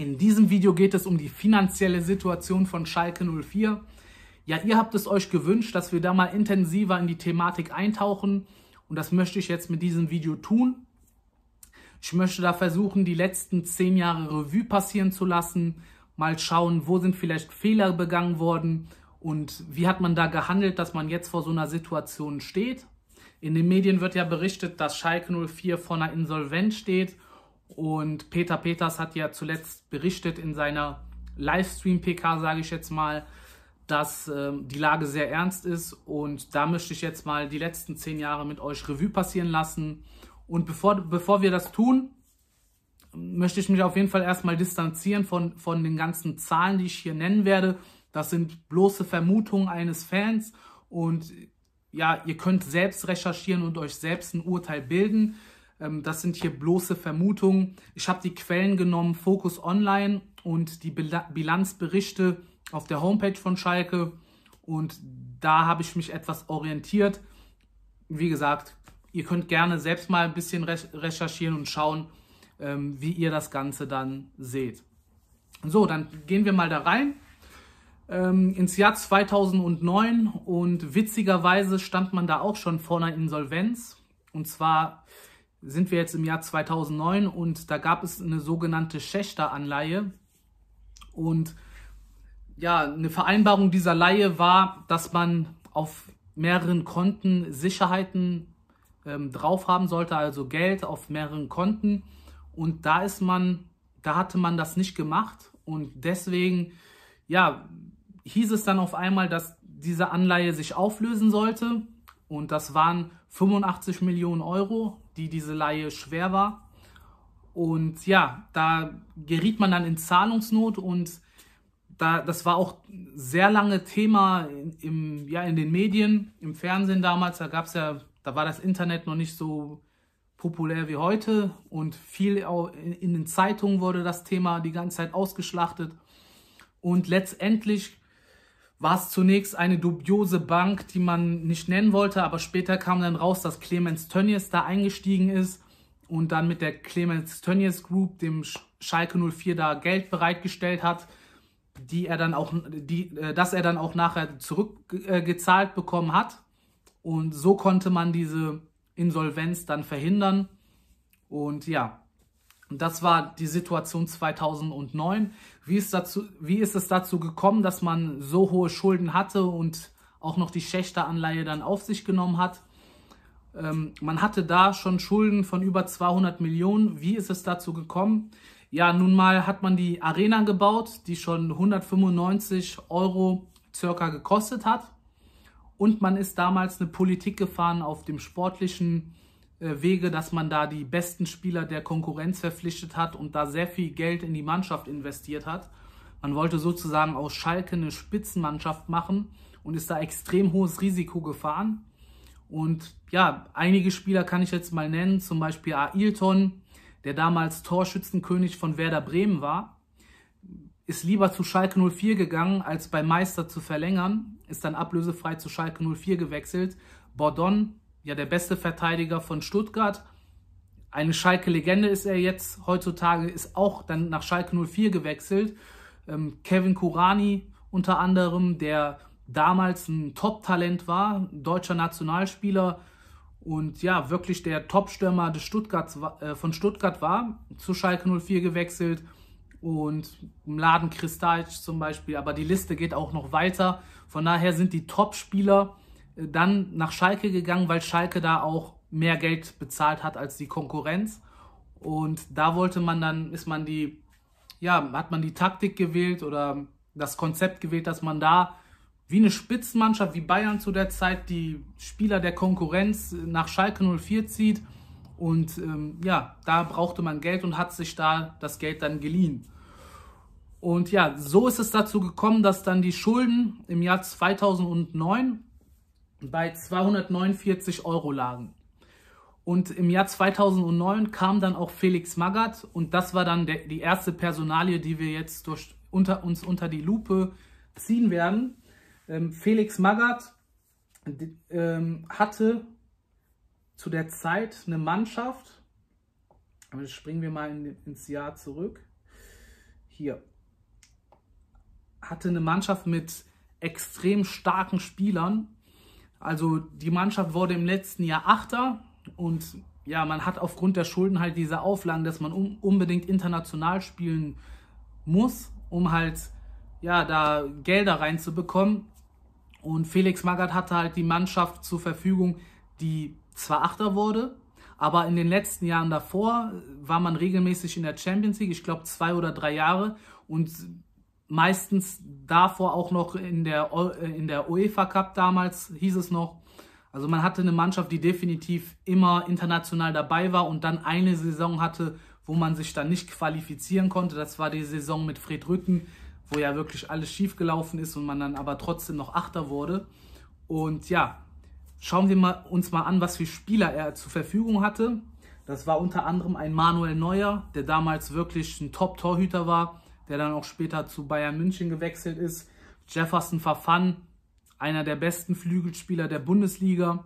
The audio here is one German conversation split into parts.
In diesem Video geht es um die finanzielle Situation von Schalke 04. Ja, ihr habt es euch gewünscht, dass wir da mal intensiver in die Thematik eintauchen und das möchte ich jetzt mit diesem Video tun. Ich möchte da versuchen, die letzten zehn Jahre Revue passieren zu lassen, mal schauen, wo sind vielleicht Fehler begangen worden und wie hat man da gehandelt, dass man jetzt vor so einer Situation steht. In den Medien wird ja berichtet, dass Schalke 04 vor einer Insolvenz steht und Peter Peters hat ja zuletzt berichtet in seiner Livestream-PK, sage ich jetzt mal, dass äh, die Lage sehr ernst ist und da möchte ich jetzt mal die letzten zehn Jahre mit euch Revue passieren lassen. Und bevor, bevor wir das tun, möchte ich mich auf jeden Fall erstmal distanzieren von, von den ganzen Zahlen, die ich hier nennen werde. Das sind bloße Vermutungen eines Fans und ja, ihr könnt selbst recherchieren und euch selbst ein Urteil bilden. Ähm, das sind hier bloße Vermutungen. Ich habe die Quellen genommen, Focus Online und die Bilanzberichte auf der Homepage von Schalke und da habe ich mich etwas orientiert. Wie gesagt, ihr könnt gerne selbst mal ein bisschen recherchieren und schauen, ähm, wie ihr das Ganze dann seht. So, dann gehen wir mal da rein ähm, ins Jahr 2009 und witzigerweise stand man da auch schon vor einer Insolvenz. Und zwar sind wir jetzt im Jahr 2009 und da gab es eine sogenannte Schächter-Anleihe. Und ja, eine Vereinbarung dieser Leihe war, dass man auf mehreren Konten Sicherheiten ähm, drauf haben sollte, also Geld auf mehreren Konten. Und da ist man, da hatte man das nicht gemacht und deswegen, ja, hieß es dann auf einmal, dass diese Anleihe sich auflösen sollte und das waren 85 Millionen Euro, die diese Leihe schwer war. Und ja, da geriet man dann in Zahlungsnot und da, das war auch sehr lange Thema im, ja, in den Medien, im Fernsehen damals. Da gab es ja, da war das Internet noch nicht so populär wie heute und viel auch in, in den Zeitungen wurde das Thema die ganze Zeit ausgeschlachtet. Und letztendlich war es zunächst eine dubiose Bank, die man nicht nennen wollte, aber später kam dann raus, dass Clemens Tönnies da eingestiegen ist und dann mit der Clemens Tönnies Group dem Schalke 04 da Geld bereitgestellt hat, die er dann auch, die, äh, dass er dann auch nachher zurückgezahlt bekommen hat. Und so konnte man diese Insolvenz dann verhindern. Und ja, das war die Situation 2009. Wie ist, dazu, wie ist es dazu gekommen, dass man so hohe Schulden hatte und auch noch die Schächteranleihe dann auf sich genommen hat? Ähm, man hatte da schon Schulden von über 200 Millionen. Wie ist es dazu gekommen? Ja, nun mal hat man die Arena gebaut, die schon 195 Euro circa gekostet hat. Und man ist damals eine Politik gefahren auf dem sportlichen Wege, dass man da die besten Spieler der Konkurrenz verpflichtet hat und da sehr viel Geld in die Mannschaft investiert hat. Man wollte sozusagen aus Schalke eine Spitzenmannschaft machen und ist da extrem hohes Risiko gefahren. Und ja, einige Spieler kann ich jetzt mal nennen, zum Beispiel Ailton, der damals Torschützenkönig von Werder Bremen war, ist lieber zu Schalke 04 gegangen, als bei Meister zu verlängern, ist dann ablösefrei zu Schalke 04 gewechselt. Bordon, ja der beste Verteidiger von Stuttgart, eine Schalke-Legende ist er jetzt heutzutage, ist auch dann nach Schalke 04 gewechselt. Ähm, Kevin Kurani unter anderem, der damals ein Top-Talent war, deutscher Nationalspieler, und ja, wirklich der Top-Stürmer äh, von Stuttgart war, zu Schalke 04 gewechselt und Mladen Kristajic zum Beispiel, aber die Liste geht auch noch weiter. Von daher sind die Top-Spieler dann nach Schalke gegangen, weil Schalke da auch mehr Geld bezahlt hat als die Konkurrenz. Und da wollte man dann, ist man die, ja, hat man die Taktik gewählt oder das Konzept gewählt, dass man da wie eine Spitzenmannschaft wie Bayern zu der Zeit die Spieler der Konkurrenz nach Schalke 04 zieht. Und ähm, ja, da brauchte man Geld und hat sich da das Geld dann geliehen. Und ja, so ist es dazu gekommen, dass dann die Schulden im Jahr 2009 bei 249 Euro lagen. Und im Jahr 2009 kam dann auch Felix Magath und das war dann der, die erste Personalie, die wir jetzt durch, unter, uns unter die Lupe ziehen werden. Ähm, Felix Magath ähm, hatte zu der Zeit eine Mannschaft, springen wir mal in, ins Jahr zurück. hier, hatte eine Mannschaft mit extrem starken Spielern. Also die Mannschaft wurde im letzten Jahr Achter und ja, man hat aufgrund der Schulden halt diese Auflagen, dass man unbedingt international spielen muss, um halt ja da Gelder reinzubekommen. Und Felix Magath hatte halt die Mannschaft zur Verfügung, die zwar Achter wurde, aber in den letzten Jahren davor war man regelmäßig in der Champions League, ich glaube zwei oder drei Jahre und meistens davor auch noch in der, in der UEFA Cup damals hieß es noch. Also man hatte eine Mannschaft, die definitiv immer international dabei war und dann eine Saison hatte, wo man sich dann nicht qualifizieren konnte. Das war die Saison mit Fred Rücken, wo ja wirklich alles schief gelaufen ist und man dann aber trotzdem noch Achter wurde. Und ja, schauen wir mal, uns mal an, was für Spieler er zur Verfügung hatte. Das war unter anderem ein Manuel Neuer, der damals wirklich ein Top-Torhüter war der dann auch später zu Bayern München gewechselt ist. Jefferson Fafan, einer der besten Flügelspieler der Bundesliga.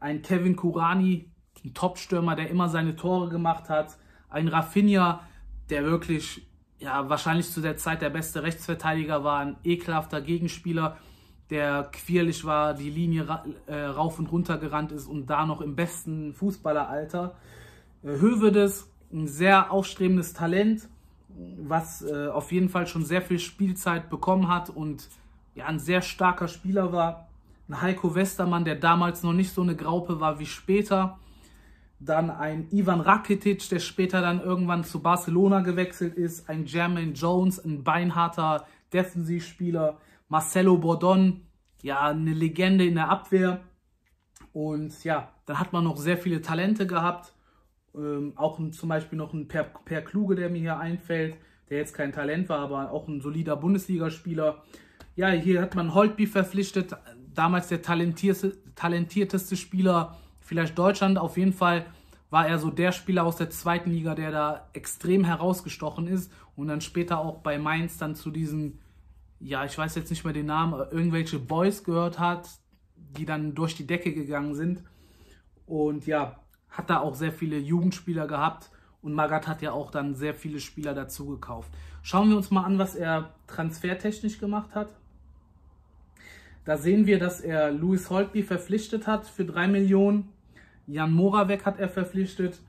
Ein Kevin Kurani, ein Topstürmer, der immer seine Tore gemacht hat. Ein Rafinha, der wirklich ja, wahrscheinlich zu der Zeit der beste Rechtsverteidiger war, ein ekelhafter Gegenspieler, der quirlig war, die Linie äh, rauf und runter gerannt ist und da noch im besten Fußballeralter. Äh, Hövedes, ein sehr aufstrebendes Talent, was äh, auf jeden Fall schon sehr viel Spielzeit bekommen hat und ja, ein sehr starker Spieler war. Ein Heiko Westermann, der damals noch nicht so eine Graupe war wie später. Dann ein Ivan Rakitic, der später dann irgendwann zu Barcelona gewechselt ist. Ein Jermaine Jones, ein beinharter Defensivspieler. Marcelo Bordon, ja, eine Legende in der Abwehr. Und ja, dann hat man noch sehr viele Talente gehabt. Ähm, auch ein, zum Beispiel noch ein per, per Kluge, der mir hier einfällt, der jetzt kein Talent war, aber auch ein solider Bundesligaspieler. Ja, hier hat man Holtby verpflichtet, damals der talentierteste, talentierteste Spieler vielleicht Deutschland. Auf jeden Fall war er so der Spieler aus der zweiten Liga, der da extrem herausgestochen ist und dann später auch bei Mainz dann zu diesen, ja, ich weiß jetzt nicht mehr den Namen, irgendwelche Boys gehört hat, die dann durch die Decke gegangen sind. Und ja, hat da auch sehr viele Jugendspieler gehabt und Magath hat ja auch dann sehr viele Spieler dazu gekauft. Schauen wir uns mal an, was er transfertechnisch gemacht hat. Da sehen wir, dass er Louis Holtby verpflichtet hat für 3 Millionen. Jan Moravec hat er verpflichtet.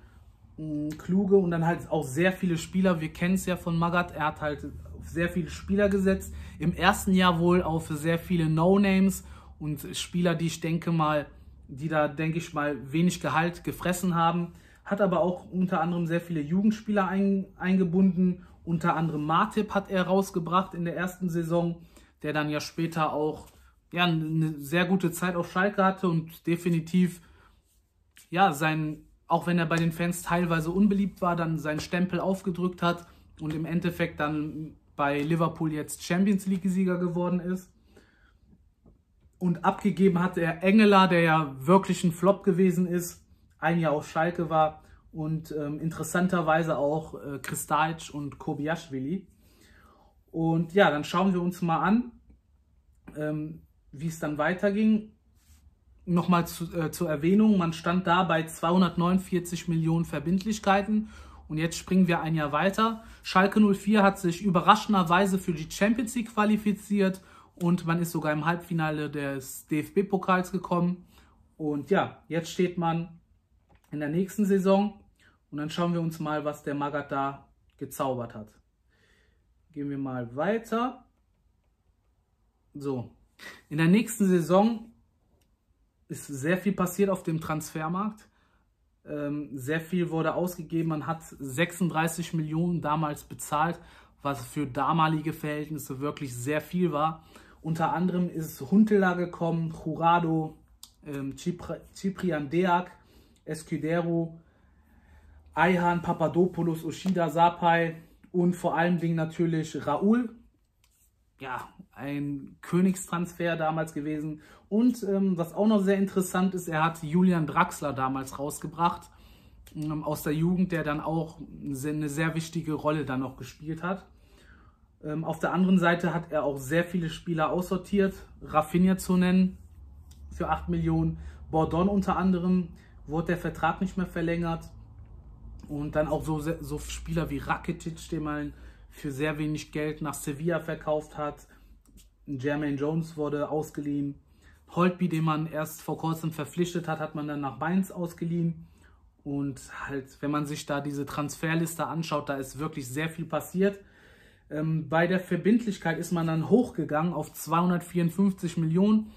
Mm, Kluge und dann halt auch sehr viele Spieler. Wir kennen es ja von Magath. Er hat halt sehr viele Spieler gesetzt. Im ersten Jahr wohl für sehr viele No-Names und Spieler, die ich denke mal die da, denke ich mal, wenig Gehalt gefressen haben. Hat aber auch unter anderem sehr viele Jugendspieler ein, eingebunden. Unter anderem Martip hat er rausgebracht in der ersten Saison, der dann ja später auch ja, eine sehr gute Zeit auf Schalke hatte und definitiv, ja, sein, auch wenn er bei den Fans teilweise unbeliebt war, dann seinen Stempel aufgedrückt hat und im Endeffekt dann bei Liverpool jetzt Champions League-Sieger geworden ist und abgegeben hatte er Engeler, der ja wirklich ein Flop gewesen ist, ein Jahr auf Schalke war und ähm, interessanterweise auch äh, Kristajic und Kobiaschwili. Und ja, dann schauen wir uns mal an, ähm, wie es dann weiterging. Nochmal zu, äh, zur Erwähnung, man stand da bei 249 Millionen Verbindlichkeiten und jetzt springen wir ein Jahr weiter. Schalke 04 hat sich überraschenderweise für die Champions League qualifiziert und man ist sogar im Halbfinale des DFB-Pokals gekommen. Und ja, jetzt steht man in der nächsten Saison und dann schauen wir uns mal, was der Magath da gezaubert hat. Gehen wir mal weiter. So, in der nächsten Saison ist sehr viel passiert auf dem Transfermarkt. Ähm, sehr viel wurde ausgegeben. Man hat 36 Millionen damals bezahlt, was für damalige Verhältnisse wirklich sehr viel war. Unter anderem ist Huntela gekommen, Jurado, ähm, Ciprian Deak, Escudero, Ayhan, Papadopoulos, Oshida, Sapai und vor allen Dingen natürlich Raoul. Ja, ein Königstransfer damals gewesen. Und ähm, was auch noch sehr interessant ist, er hat Julian Draxler damals rausgebracht ähm, aus der Jugend, der dann auch eine sehr wichtige Rolle dann noch gespielt hat. Ähm, auf der anderen Seite hat er auch sehr viele Spieler aussortiert. Rafinha zu nennen für 8 Millionen. Bordon unter anderem wurde der Vertrag nicht mehr verlängert. Und dann auch so, so Spieler wie Rakitic, den man für sehr wenig Geld nach Sevilla verkauft hat. Jermaine Jones wurde ausgeliehen. Holtby, den man erst vor kurzem verpflichtet hat, hat man dann nach Mainz ausgeliehen. Und halt, wenn man sich da diese Transferliste anschaut, da ist wirklich sehr viel passiert. Ähm, bei der Verbindlichkeit ist man dann hochgegangen auf 254 Millionen.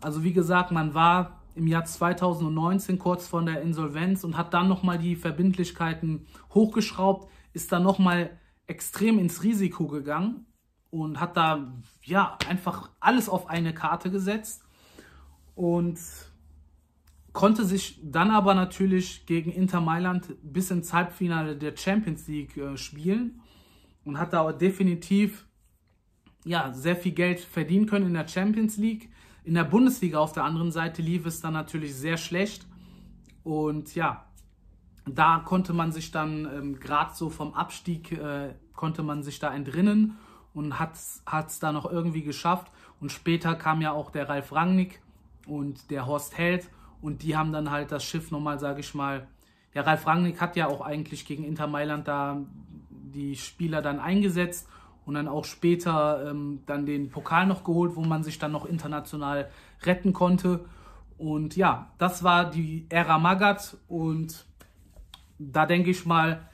Also wie gesagt, man war im Jahr 2019 kurz vor der Insolvenz und hat dann nochmal die Verbindlichkeiten hochgeschraubt, ist dann nochmal extrem ins Risiko gegangen und hat da ja einfach alles auf eine Karte gesetzt und konnte sich dann aber natürlich gegen Inter Mailand bis ins Halbfinale der Champions League äh, spielen und hat da definitiv ja, sehr viel Geld verdienen können in der Champions League. In der Bundesliga auf der anderen Seite lief es dann natürlich sehr schlecht. Und ja, da konnte man sich dann ähm, gerade so vom Abstieg, äh, konnte man sich da entrinnen und hat es da noch irgendwie geschafft. Und später kam ja auch der Ralf Rangnick und der Horst Held und die haben dann halt das Schiff nochmal, sage ich mal, ja, Ralf Rangnick hat ja auch eigentlich gegen Inter Mailand da die Spieler dann eingesetzt und dann auch später ähm, dann den Pokal noch geholt, wo man sich dann noch international retten konnte. Und ja, das war die Ära Magat und da denke ich mal,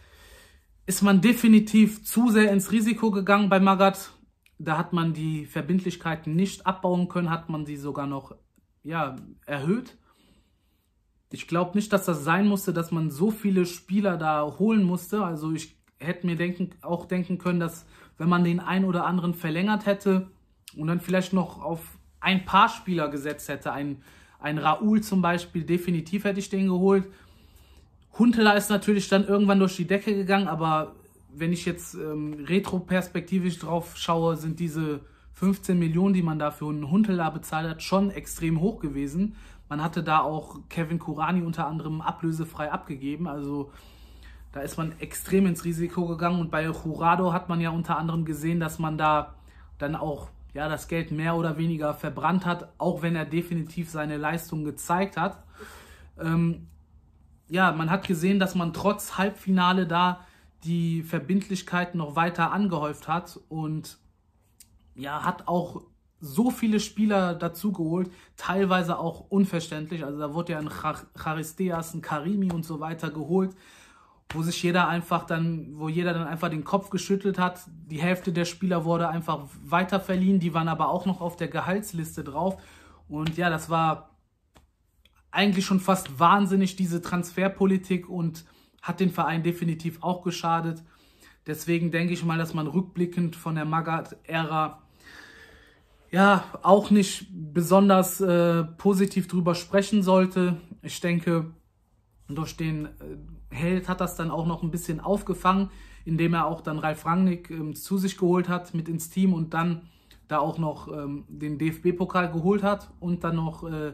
ist man definitiv zu sehr ins Risiko gegangen bei Magat. Da hat man die Verbindlichkeiten nicht abbauen können, hat man sie sogar noch ja, erhöht. Ich glaube nicht, dass das sein musste, dass man so viele Spieler da holen musste. Also ich hätte mir denken, auch denken können, dass wenn man den einen oder anderen verlängert hätte und dann vielleicht noch auf ein paar Spieler gesetzt hätte, ein, ein Raoul zum Beispiel, definitiv hätte ich den geholt. Huntela ist natürlich dann irgendwann durch die Decke gegangen, aber wenn ich jetzt ähm, retroperspektivisch drauf schaue, sind diese 15 Millionen, die man da für einen Huntela bezahlt hat, schon extrem hoch gewesen. Man hatte da auch Kevin Kurani unter anderem ablösefrei abgegeben. Also da ist man extrem ins Risiko gegangen und bei Jurado hat man ja unter anderem gesehen, dass man da dann auch ja, das Geld mehr oder weniger verbrannt hat, auch wenn er definitiv seine Leistung gezeigt hat. Ähm, ja, man hat gesehen, dass man trotz Halbfinale da die Verbindlichkeiten noch weiter angehäuft hat und ja, hat auch so viele Spieler dazugeholt, teilweise auch unverständlich. Also da wurde ja ein Charisteas, ein Karimi und so weiter geholt, wo sich jeder einfach dann, wo jeder dann einfach den Kopf geschüttelt hat. Die Hälfte der Spieler wurde einfach weiter verliehen, die waren aber auch noch auf der Gehaltsliste drauf. Und ja, das war eigentlich schon fast wahnsinnig, diese Transferpolitik und hat den Verein definitiv auch geschadet. Deswegen denke ich mal, dass man rückblickend von der Magath-Ära ja auch nicht besonders äh, positiv drüber sprechen sollte. Ich denke, durch den äh, Held hat das dann auch noch ein bisschen aufgefangen, indem er auch dann Ralf Rangnick ähm, zu sich geholt hat mit ins Team und dann da auch noch ähm, den DFB-Pokal geholt hat und dann noch, äh,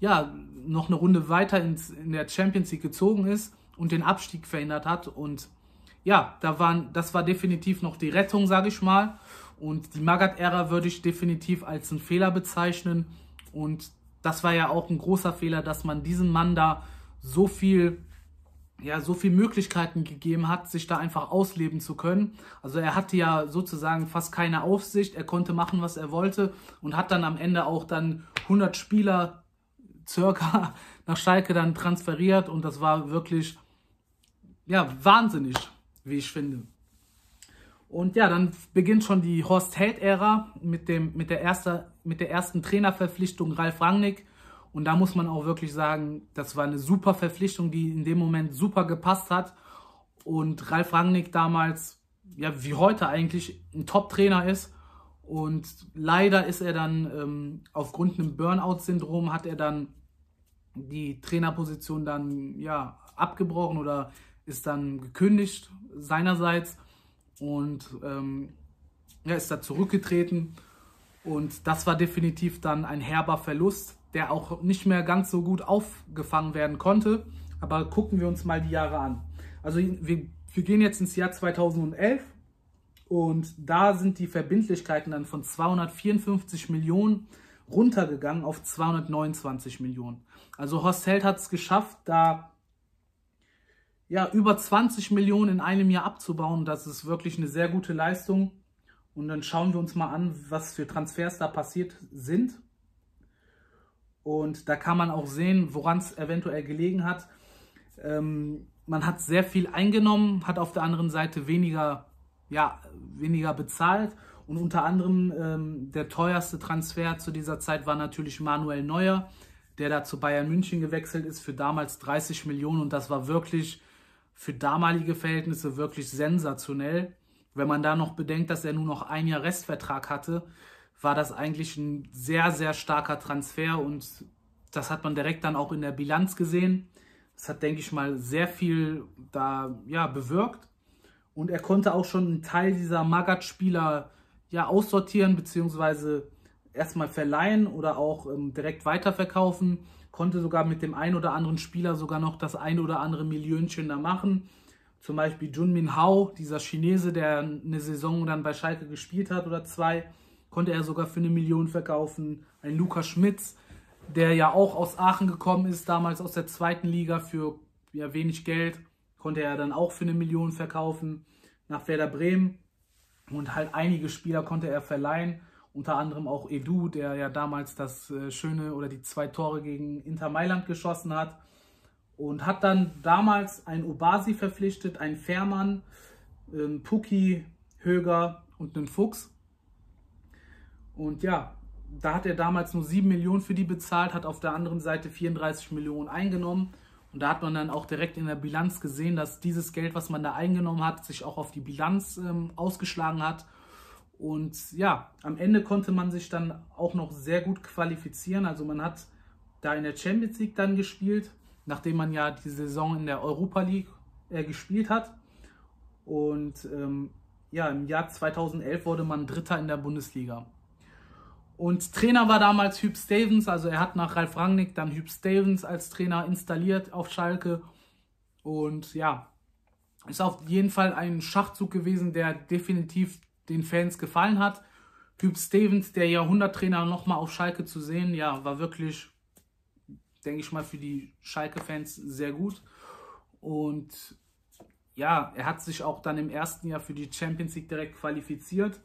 ja, noch eine Runde weiter ins, in der Champions League gezogen ist und den Abstieg verhindert hat. Und ja, da waren, das war definitiv noch die Rettung, sage ich mal. Und die Magath-Ära würde ich definitiv als einen Fehler bezeichnen. Und das war ja auch ein großer Fehler, dass man diesem Mann da so viel, ja, so viel Möglichkeiten gegeben hat, sich da einfach ausleben zu können. Also er hatte ja sozusagen fast keine Aufsicht. Er konnte machen, was er wollte und hat dann am Ende auch dann 100 Spieler circa nach Schalke dann transferiert. Und das war wirklich, ja, wahnsinnig, wie ich finde. Und ja, dann beginnt schon die Horst Held-Ära mit, mit, mit der ersten Trainerverpflichtung Ralf Rangnick. Und da muss man auch wirklich sagen, das war eine super Verpflichtung, die in dem Moment super gepasst hat. Und Ralf Rangnick damals, ja, wie heute eigentlich, ein Top-Trainer ist. Und leider ist er dann ähm, aufgrund einem Burnout-Syndrom hat er dann die Trainerposition dann ja abgebrochen oder ist dann gekündigt seinerseits und ähm, er ist da zurückgetreten und das war definitiv dann ein herber Verlust, der auch nicht mehr ganz so gut aufgefangen werden konnte. Aber gucken wir uns mal die Jahre an. Also wir, wir gehen jetzt ins Jahr 2011 und da sind die Verbindlichkeiten dann von 254 Millionen runtergegangen auf 229 Millionen. Also Horst Held hat es geschafft, da ja, über 20 Millionen in einem Jahr abzubauen, das ist wirklich eine sehr gute Leistung. Und dann schauen wir uns mal an, was für Transfers da passiert sind. Und da kann man auch sehen, woran es eventuell gelegen hat. Ähm, man hat sehr viel eingenommen, hat auf der anderen Seite weniger, ja, weniger bezahlt. Und unter anderem ähm, der teuerste Transfer zu dieser Zeit war natürlich Manuel Neuer, der da zu Bayern München gewechselt ist für damals 30 Millionen. Und das war wirklich für damalige Verhältnisse wirklich sensationell. Wenn man da noch bedenkt, dass er nur noch ein Jahr Restvertrag hatte, war das eigentlich ein sehr, sehr starker Transfer und das hat man direkt dann auch in der Bilanz gesehen. Das hat, denke ich mal, sehr viel da ja, bewirkt. Und er konnte auch schon einen Teil dieser Magat-Spieler ja, aussortieren, beziehungsweise erstmal verleihen oder auch ähm, direkt weiterverkaufen. Konnte sogar mit dem einen oder anderen Spieler sogar noch das ein oder andere Millionchen da machen. Zum Beispiel Junmin Hao, dieser Chinese, der eine Saison dann bei Schalke gespielt hat oder zwei, konnte er sogar für eine Million verkaufen. Ein Lukas Schmitz, der ja auch aus Aachen gekommen ist, damals aus der zweiten Liga für ja, wenig Geld, konnte er dann auch für eine Million verkaufen nach Werder Bremen. Und halt einige Spieler konnte er verleihen, unter anderem auch Edu, der ja damals das äh, schöne oder die zwei Tore gegen Inter Mailand geschossen hat. Und hat dann damals einen Obasi verpflichtet, einen Fährmann, einen Puki, Höger und einen Fuchs. Und ja, da hat er damals nur 7 Millionen für die bezahlt, hat auf der anderen Seite 34 Millionen eingenommen. Und da hat man dann auch direkt in der Bilanz gesehen, dass dieses Geld, was man da eingenommen hat, sich auch auf die Bilanz ähm, ausgeschlagen hat. Und ja, am Ende konnte man sich dann auch noch sehr gut qualifizieren. Also man hat da in der Champions League dann gespielt, nachdem man ja die Saison in der Europa League äh, gespielt hat. Und ähm, ja, im Jahr 2011 wurde man Dritter in der Bundesliga. Und Trainer war damals Hüb Stevens, also er hat nach Ralf Rangnick dann Hüb Stevens als Trainer installiert auf Schalke. Und ja, ist auf jeden Fall ein Schachzug gewesen, der definitiv den Fans gefallen hat. Hüb Stevens, der Jahrhunderttrainer, nochmal auf Schalke zu sehen, ja, war wirklich, denke ich mal, für die Schalke-Fans sehr gut. Und ja, er hat sich auch dann im ersten Jahr für die Champions League direkt qualifiziert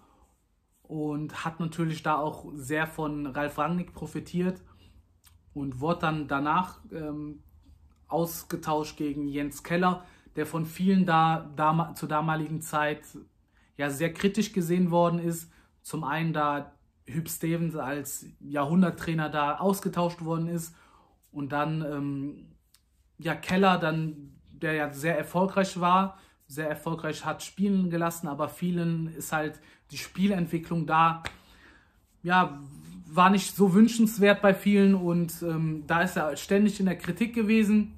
und hat natürlich da auch sehr von Ralf Rangnick profitiert und wurde dann danach ähm, ausgetauscht gegen Jens Keller, der von vielen da, da zur damaligen Zeit ja sehr kritisch gesehen worden ist. Zum einen da Hüb Stevens als Jahrhunderttrainer da ausgetauscht worden ist und dann ähm, ja Keller dann der ja sehr erfolgreich war sehr erfolgreich hat spielen gelassen, aber vielen ist halt die Spielentwicklung da, ja, war nicht so wünschenswert bei vielen und ähm, da ist er ständig in der Kritik gewesen.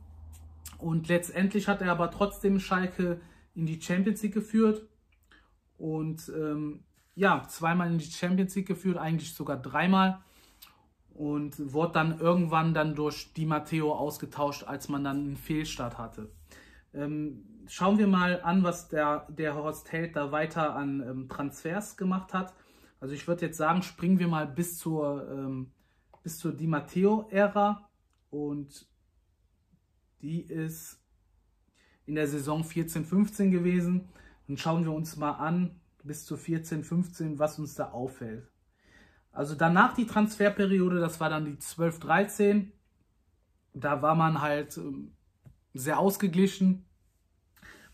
Und letztendlich hat er aber trotzdem Schalke in die Champions League geführt und ähm, ja, zweimal in die Champions League geführt, eigentlich sogar dreimal und wurde dann irgendwann dann durch Di Matteo ausgetauscht, als man dann einen Fehlstart hatte. Ähm, schauen wir mal an, was der, der Horst Held da weiter an ähm, Transfers gemacht hat. Also ich würde jetzt sagen, springen wir mal bis zur, ähm, bis zur Di Matteo-Ära und die ist in der Saison 14-15 gewesen. Dann schauen wir uns mal an, bis zu 14-15, was uns da auffällt. Also danach die Transferperiode, das war dann die 12-13. Da war man halt ähm, sehr ausgeglichen.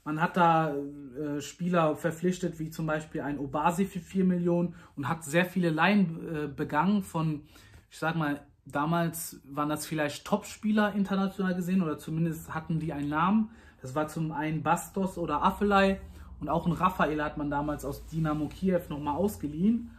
Man hat da äh, Spieler verpflichtet, wie zum Beispiel ein Obasi für 4 Millionen und hat sehr viele Laien äh, begangen von, ich sag mal, damals waren das vielleicht Top-Spieler international gesehen oder zumindest hatten die einen Namen. Das war zum einen Bastos oder Affelei und auch ein Raphael hat man damals aus Dynamo Kiew nochmal ausgeliehen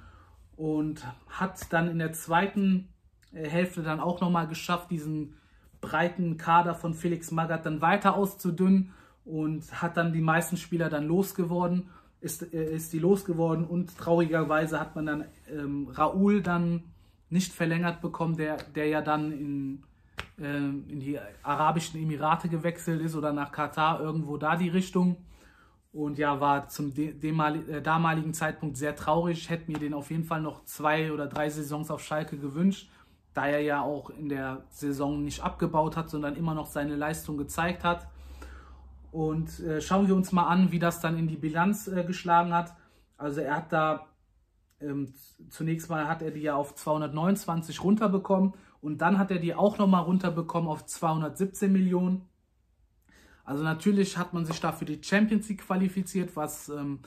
und hat dann in der zweiten äh, Hälfte dann auch nochmal geschafft, diesen breiten Kader von Felix Magath dann weiter auszudünnen und hat dann die meisten Spieler dann losgeworden, ist, äh, ist die losgeworden und traurigerweise hat man dann ähm, Raoul dann nicht verlängert bekommen, der, der ja dann in, äh, in die Arabischen Emirate gewechselt ist oder nach Katar, irgendwo da die Richtung. Und ja, war zum äh, damaligen Zeitpunkt sehr traurig. Hätte mir den auf jeden Fall noch zwei oder drei Saisons auf Schalke gewünscht, da er ja auch in der Saison nicht abgebaut hat, sondern immer noch seine Leistung gezeigt hat. Und äh, schauen wir uns mal an, wie das dann in die Bilanz äh, geschlagen hat. Also er hat da ähm, zunächst mal hat er die ja auf 229 runterbekommen und dann hat er die auch nochmal runterbekommen auf 217 Millionen. Also natürlich hat man sich da für die Champions League qualifiziert, was ähm,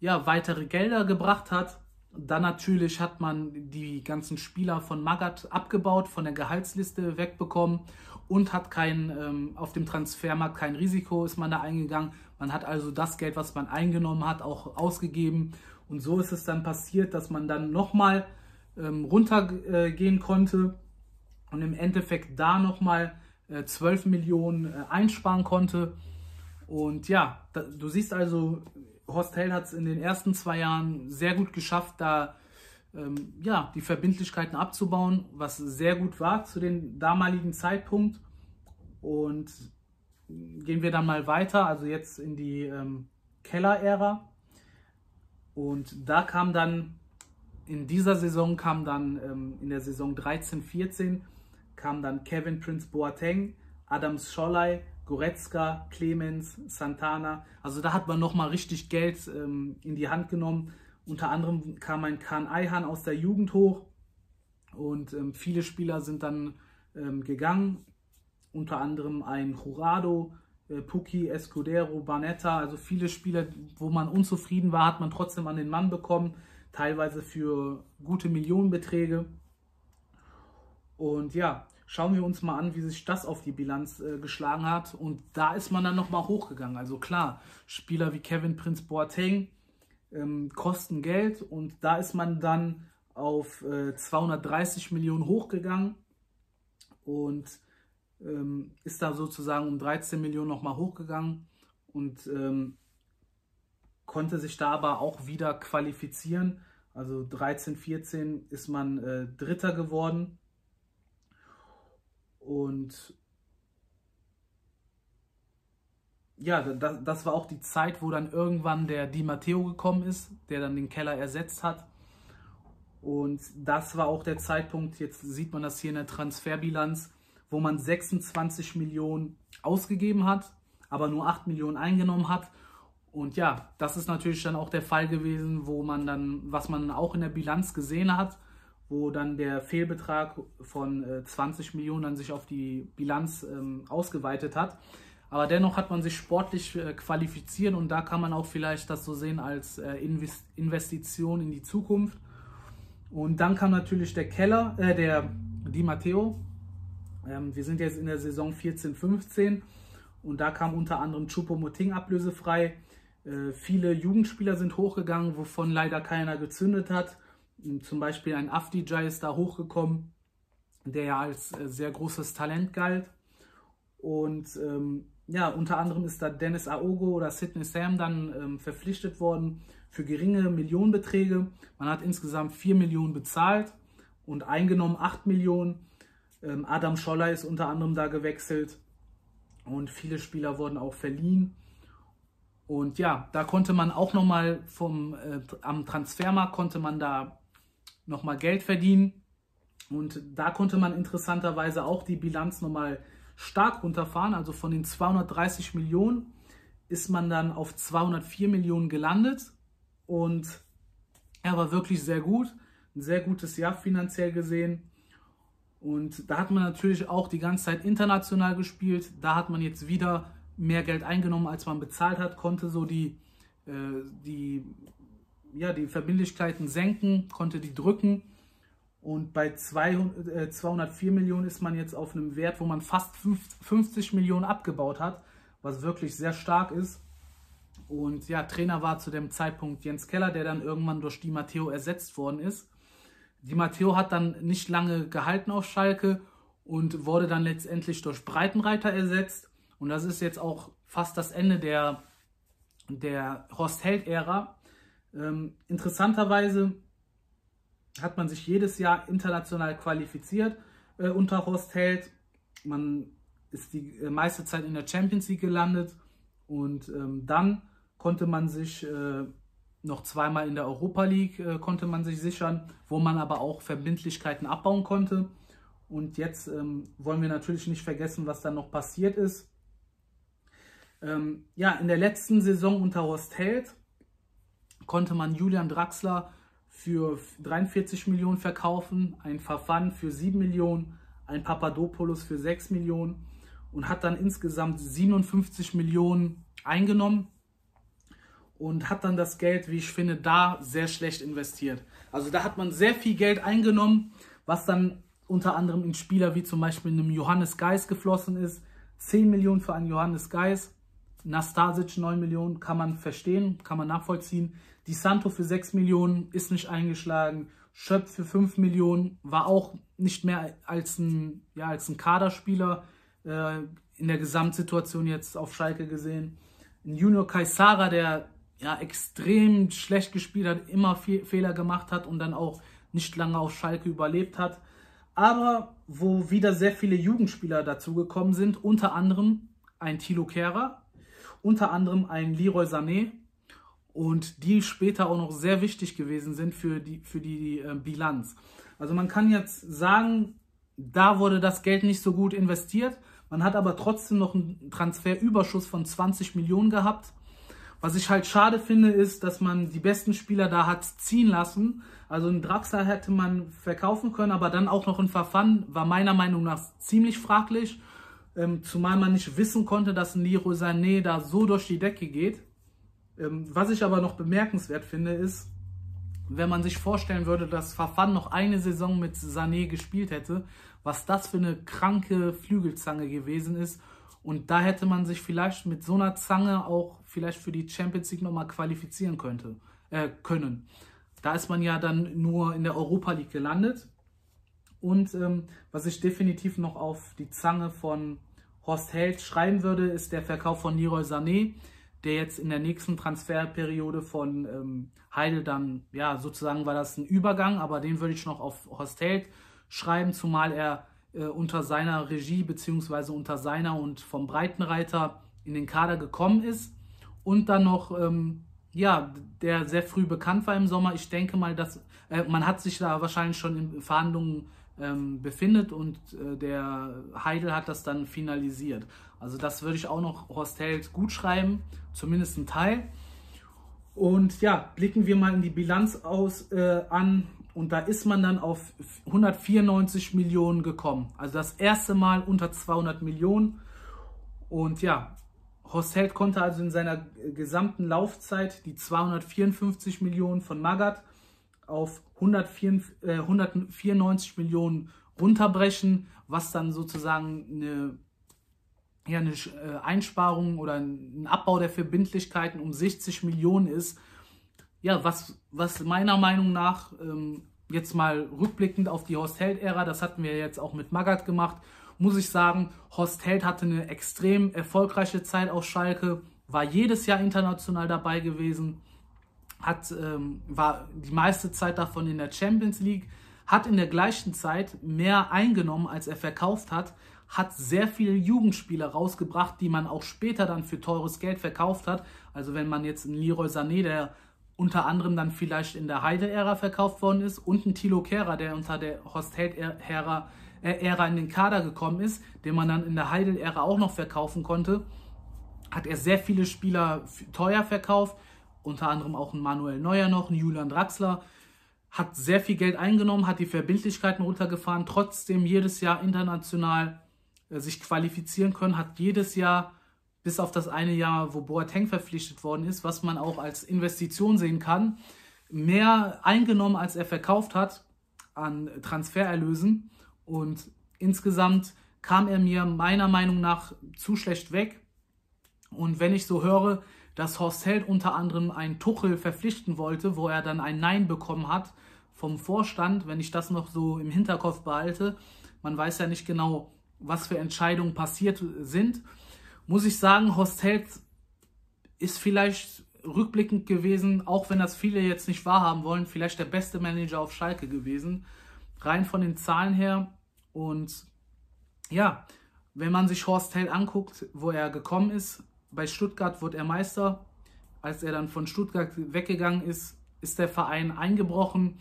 ja weitere Gelder gebracht hat. Dann natürlich hat man die ganzen Spieler von Magat abgebaut, von der Gehaltsliste wegbekommen und hat kein, ähm, auf dem Transfermarkt kein Risiko, ist man da eingegangen. Man hat also das Geld, was man eingenommen hat, auch ausgegeben. Und so ist es dann passiert, dass man dann nochmal ähm, runtergehen äh, konnte und im Endeffekt da nochmal äh, 12 Millionen äh, einsparen konnte. Und ja, da, du siehst also, Horst Held hat es in den ersten zwei Jahren sehr gut geschafft, da ähm, ja, die Verbindlichkeiten abzubauen, was sehr gut war zu dem damaligen Zeitpunkt. Und gehen wir dann mal weiter, also jetzt in die ähm, Keller-Ära. Und da kam dann, in dieser Saison kam dann, ähm, in der Saison 13, 14, kam dann Kevin Prince Boateng, Adams Scholai, Goretzka, Clemens, Santana. Also da hat man nochmal richtig Geld ähm, in die Hand genommen. Unter anderem kam ein Kahn Eihan aus der Jugend hoch und ähm, viele Spieler sind dann ähm, gegangen. Unter anderem ein Jurado, äh, Puki, Escudero, Barnetta. Also viele Spieler, wo man unzufrieden war, hat man trotzdem an den Mann bekommen. Teilweise für gute Millionenbeträge. Und ja, schauen wir uns mal an, wie sich das auf die Bilanz äh, geschlagen hat. Und da ist man dann nochmal hochgegangen. Also klar, Spieler wie Kevin Prince Boateng ähm, kosten Geld und da ist man dann auf äh, 230 Millionen hochgegangen und ähm, ist da sozusagen um 13 Millionen nochmal hochgegangen und ähm, konnte sich da aber auch wieder qualifizieren. Also 13, 14 ist man äh, Dritter geworden und ja, das, das war auch die Zeit, wo dann irgendwann der Di Matteo gekommen ist, der dann den Keller ersetzt hat. Und das war auch der Zeitpunkt, jetzt sieht man das hier in der Transferbilanz, wo man 26 Millionen ausgegeben hat, aber nur 8 Millionen eingenommen hat. Und ja, das ist natürlich dann auch der Fall gewesen, wo man dann, was man auch in der Bilanz gesehen hat, wo dann der Fehlbetrag von äh, 20 Millionen dann sich auf die Bilanz ähm, ausgeweitet hat. Aber dennoch hat man sich sportlich äh, qualifiziert und da kann man auch vielleicht das so sehen als äh, Invest Investition in die Zukunft. Und dann kam natürlich der Keller, äh, der Di Matteo. Ähm, wir sind jetzt in der Saison 14, 15 und da kam unter anderem Choupo-Moting ablösefrei. Äh, viele Jugendspieler sind hochgegangen, wovon leider keiner gezündet hat. Zum Beispiel ein Afdijay ist da hochgekommen, der ja als äh, sehr großes Talent galt. Und ähm, ja, unter anderem ist da Dennis Aogo oder Sidney Sam dann ähm, verpflichtet worden für geringe Millionenbeträge. Man hat insgesamt 4 Millionen bezahlt und eingenommen 8 Millionen. Ähm, Adam Scholler ist unter anderem da gewechselt und viele Spieler wurden auch verliehen. Und ja, da konnte man auch nochmal vom äh, am Transfermarkt konnte man da nochmal Geld verdienen. Und da konnte man interessanterweise auch die Bilanz nochmal stark runterfahren. Also von den 230 Millionen ist man dann auf 204 Millionen gelandet. Und er war wirklich sehr gut. Ein sehr gutes Jahr finanziell gesehen. Und da hat man natürlich auch die ganze Zeit international gespielt. Da hat man jetzt wieder mehr Geld eingenommen, als man bezahlt hat, konnte so die, äh, die ja, die Verbindlichkeiten senken, konnte die drücken. Und bei 200, äh, 204 Millionen ist man jetzt auf einem Wert, wo man fast 50 Millionen abgebaut hat, was wirklich sehr stark ist. Und ja, Trainer war zu dem Zeitpunkt Jens Keller, der dann irgendwann durch Di Matteo ersetzt worden ist. Di Matteo hat dann nicht lange gehalten auf Schalke und wurde dann letztendlich durch Breitenreiter ersetzt. Und das ist jetzt auch fast das Ende der, der Horst Held-Ära. Ähm, interessanterweise hat man sich jedes Jahr international qualifiziert äh, unter Horst Held. Man ist die äh, meiste Zeit in der Champions League gelandet und ähm, dann konnte man sich äh, noch zweimal in der Europa League äh, konnte man sich sichern, wo man aber auch Verbindlichkeiten abbauen konnte. Und jetzt ähm, wollen wir natürlich nicht vergessen, was dann noch passiert ist. Ähm, ja, in der letzten Saison unter Horst Held konnte man Julian Draxler für 43 Millionen verkaufen, ein Verfan für 7 Millionen, ein Papadopoulos für 6 Millionen und hat dann insgesamt 57 Millionen eingenommen und hat dann das Geld, wie ich finde, da sehr schlecht investiert. Also da hat man sehr viel Geld eingenommen, was dann unter anderem in Spieler wie zum Beispiel einem Johannes Geis geflossen ist. 10 Millionen für einen Johannes Geis, Nastasic 9 Millionen, kann man verstehen, kann man nachvollziehen. Di Santo für 6 Millionen ist nicht eingeschlagen. Schöpf für 5 Millionen war auch nicht mehr als ein, ja, als ein Kaderspieler äh, in der Gesamtsituation jetzt auf Schalke gesehen. Ein Junior Kaisara, der ja extrem schlecht gespielt hat, immer viel Fehler gemacht hat und dann auch nicht lange auf Schalke überlebt hat. Aber wo wieder sehr viele Jugendspieler dazugekommen sind, unter anderem ein Thilo Kehrer, unter anderem ein Leroy Sané und die später auch noch sehr wichtig gewesen sind für die, für die äh, Bilanz. Also man kann jetzt sagen, da wurde das Geld nicht so gut investiert. Man hat aber trotzdem noch einen Transferüberschuss von 20 Millionen gehabt. Was ich halt schade finde, ist, dass man die besten Spieler da hat ziehen lassen. Also einen Draxler hätte man verkaufen können, aber dann auch noch ein Verfahren war meiner Meinung nach ziemlich fraglich. Ähm, zumal man nicht wissen konnte, dass ein Leroy Sané da so durch die Decke geht. Ähm, was ich aber noch bemerkenswert finde, ist, wenn man sich vorstellen würde, dass Verfahren noch eine Saison mit Sané gespielt hätte, was das für eine kranke Flügelzange gewesen ist und da hätte man sich vielleicht mit so einer Zange auch vielleicht für die Champions League nochmal qualifizieren könnte, äh, können. Da ist man ja dann nur in der Europa League gelandet. Und ähm, was ich definitiv noch auf die Zange von Horst Held schreiben würde, ist der Verkauf von Leroy Sané, der jetzt in der nächsten Transferperiode von ähm, Heidel dann, ja, sozusagen war das ein Übergang, aber den würde ich noch auf Horst Held schreiben, zumal er äh, unter seiner Regie beziehungsweise unter seiner und vom Breitenreiter in den Kader gekommen ist und dann noch ähm, ja der sehr früh bekannt war im Sommer. Ich denke mal, dass äh, man hat sich da wahrscheinlich schon in Verhandlungen ähm, befindet und äh, der Heidel hat das dann finalisiert. Also das würde ich auch noch Horst Held gut schreiben, zumindest ein Teil. Und ja, blicken wir mal in die Bilanz aus äh, an. Und da ist man dann auf 194 Millionen gekommen. Also das erste Mal unter 200 Millionen. Und ja, Horst Held konnte also in seiner gesamten Laufzeit die 254 Millionen von Magath auf 104, äh, 194 Millionen runterbrechen, was dann sozusagen eine, ja, eine äh, Einsparung oder ein Abbau der Verbindlichkeiten um 60 Millionen ist. Ja, was, was meiner Meinung nach ähm, jetzt mal rückblickend auf die Horst Held-Ära, das hatten wir jetzt auch mit Magath gemacht, muss ich sagen, Horst Held hatte eine extrem erfolgreiche Zeit auf Schalke, war jedes Jahr international dabei gewesen, hat, ähm, war die meiste Zeit davon in der Champions League, hat in der gleichen Zeit mehr eingenommen, als er verkauft hat, hat sehr viele Jugendspieler rausgebracht, die man auch später dann für teures Geld verkauft hat. Also wenn man jetzt einen Leroy Sané, der unter anderem dann vielleicht in der Heide-Ära verkauft worden ist und ein Thilo Kehrer, der unter der Horst-Held-Ära äh, Ära in den Kader gekommen ist, den man dann in der Heidel-Ära auch noch verkaufen konnte, hat er sehr viele Spieler teuer verkauft, unter anderem auch ein Manuel Neuer noch, ein Julian Draxler, hat sehr viel Geld eingenommen, hat die Verbindlichkeiten runtergefahren, trotzdem jedes Jahr international äh, sich qualifizieren können, hat jedes Jahr bis auf das eine Jahr, wo Boateng verpflichtet worden ist, was man auch als Investition sehen kann, mehr eingenommen, als er verkauft hat an Transfererlösen. Und insgesamt kam er mir meiner Meinung nach zu schlecht weg. Und wenn ich so höre, dass Horst Held unter anderem einen Tuchel verpflichten wollte, wo er dann ein Nein bekommen hat vom Vorstand, wenn ich das noch so im Hinterkopf behalte, man weiß ja nicht genau, was für Entscheidungen passiert sind muss ich sagen, Horst Held ist vielleicht rückblickend gewesen, auch wenn das viele jetzt nicht wahrhaben wollen, vielleicht der beste Manager auf Schalke gewesen. Rein von den Zahlen her. Und ja, wenn man sich Horst Held anguckt, wo er gekommen ist, bei Stuttgart wurde er Meister. Als er dann von Stuttgart weggegangen ist, ist der Verein eingebrochen.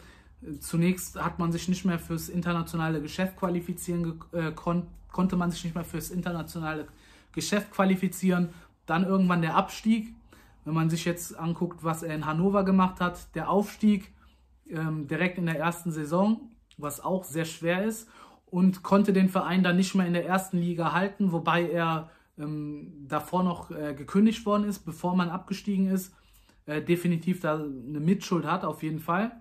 Zunächst hat man sich nicht mehr fürs internationale Geschäft qualifizieren, äh, kon konnte man sich nicht mehr fürs internationale Geschäft qualifizieren. Dann irgendwann der Abstieg. Wenn man sich jetzt anguckt, was er in Hannover gemacht hat, der Aufstieg ähm, direkt in der ersten Saison, was auch sehr schwer ist und konnte den Verein dann nicht mehr in der ersten Liga halten, wobei er ähm, davor noch äh, gekündigt worden ist, bevor man abgestiegen ist. Äh, definitiv da eine Mitschuld hat, auf jeden Fall.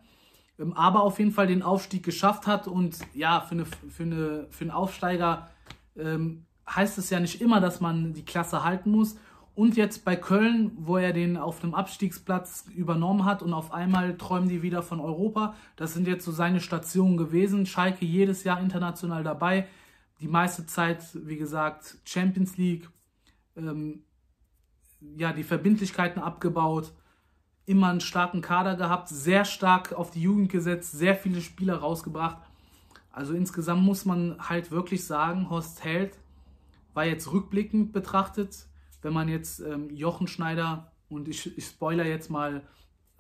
Ähm, aber auf jeden Fall den Aufstieg geschafft hat und ja, für, eine, für, eine, für einen Aufsteiger ähm, heißt es ja nicht immer, dass man die Klasse halten muss. Und jetzt bei Köln, wo er den auf dem Abstiegsplatz übernommen hat und auf einmal träumen die wieder von Europa. Das sind jetzt so seine Stationen gewesen. Schalke jedes Jahr international dabei. Die meiste Zeit, wie gesagt, Champions League. Ähm, ja, die Verbindlichkeiten abgebaut. Immer einen starken Kader gehabt. Sehr stark auf die Jugend gesetzt. Sehr viele Spieler rausgebracht. Also insgesamt muss man halt wirklich sagen, Horst Held war jetzt rückblickend betrachtet wenn man jetzt ähm, Jochen Schneider und ich, ich spoiler jetzt mal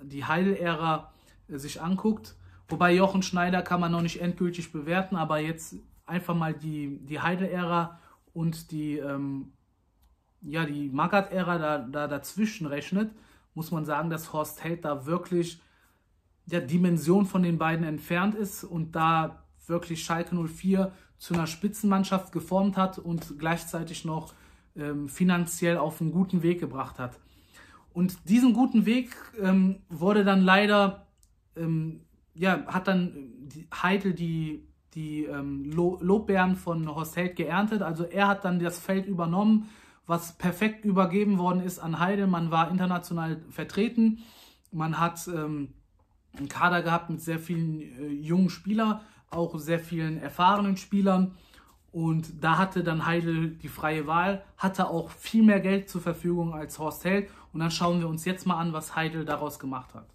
die Heidel-Ära äh, sich anguckt, wobei Jochen Schneider kann man noch nicht endgültig bewerten, aber jetzt einfach mal die, die Heidel-Ära und die, ähm, ja, die Magath-Ära da, da dazwischen rechnet, muss man sagen, dass Horst Held da wirklich der Dimension von den beiden entfernt ist und da wirklich Schalke 04 zu einer Spitzenmannschaft geformt hat und gleichzeitig noch ähm, finanziell auf einen guten Weg gebracht hat. Und diesen guten Weg ähm, wurde dann leider, ähm, ja, hat dann Heidel die, die ähm, Lobbeeren von Horst Held geerntet. Also er hat dann das Feld übernommen, was perfekt übergeben worden ist an Heidel. Man war international vertreten. Man hat ähm, einen Kader gehabt mit sehr vielen äh, jungen Spielern, auch sehr vielen erfahrenen Spielern. Und da hatte dann Heidel die freie Wahl, hatte auch viel mehr Geld zur Verfügung als Horst Held. Und dann schauen wir uns jetzt mal an, was Heidel daraus gemacht hat.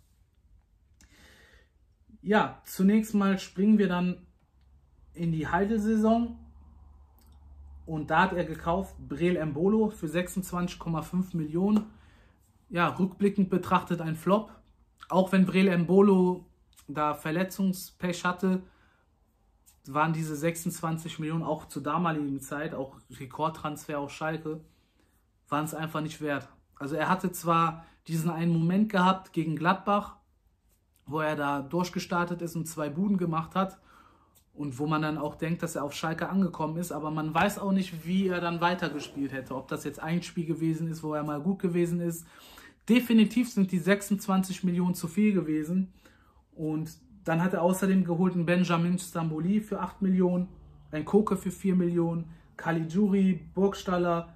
Ja, zunächst mal springen wir dann in die Heidel-Saison. Und da hat er gekauft Brel Embolo für 26,5 Millionen. Ja, rückblickend betrachtet ein Flop. Auch wenn Brel Embolo da Verletzungspech hatte, waren diese 26 Millionen auch zur damaligen Zeit, auch Rekordtransfer auf Schalke, waren es einfach nicht wert. Also er hatte zwar diesen einen Moment gehabt gegen Gladbach, wo er da durchgestartet ist und zwei Buden gemacht hat und wo man dann auch denkt, dass er auf Schalke angekommen ist, aber man weiß auch nicht, wie er dann weitergespielt hätte. Ob das jetzt ein Spiel gewesen ist, wo er mal gut gewesen ist. Definitiv sind die 26 Millionen zu viel gewesen und dann hat er außerdem geholt einen Benjamin Stamboli für 8 Millionen, ein Koke für 4 Millionen, Caligiuri, Burgstaller,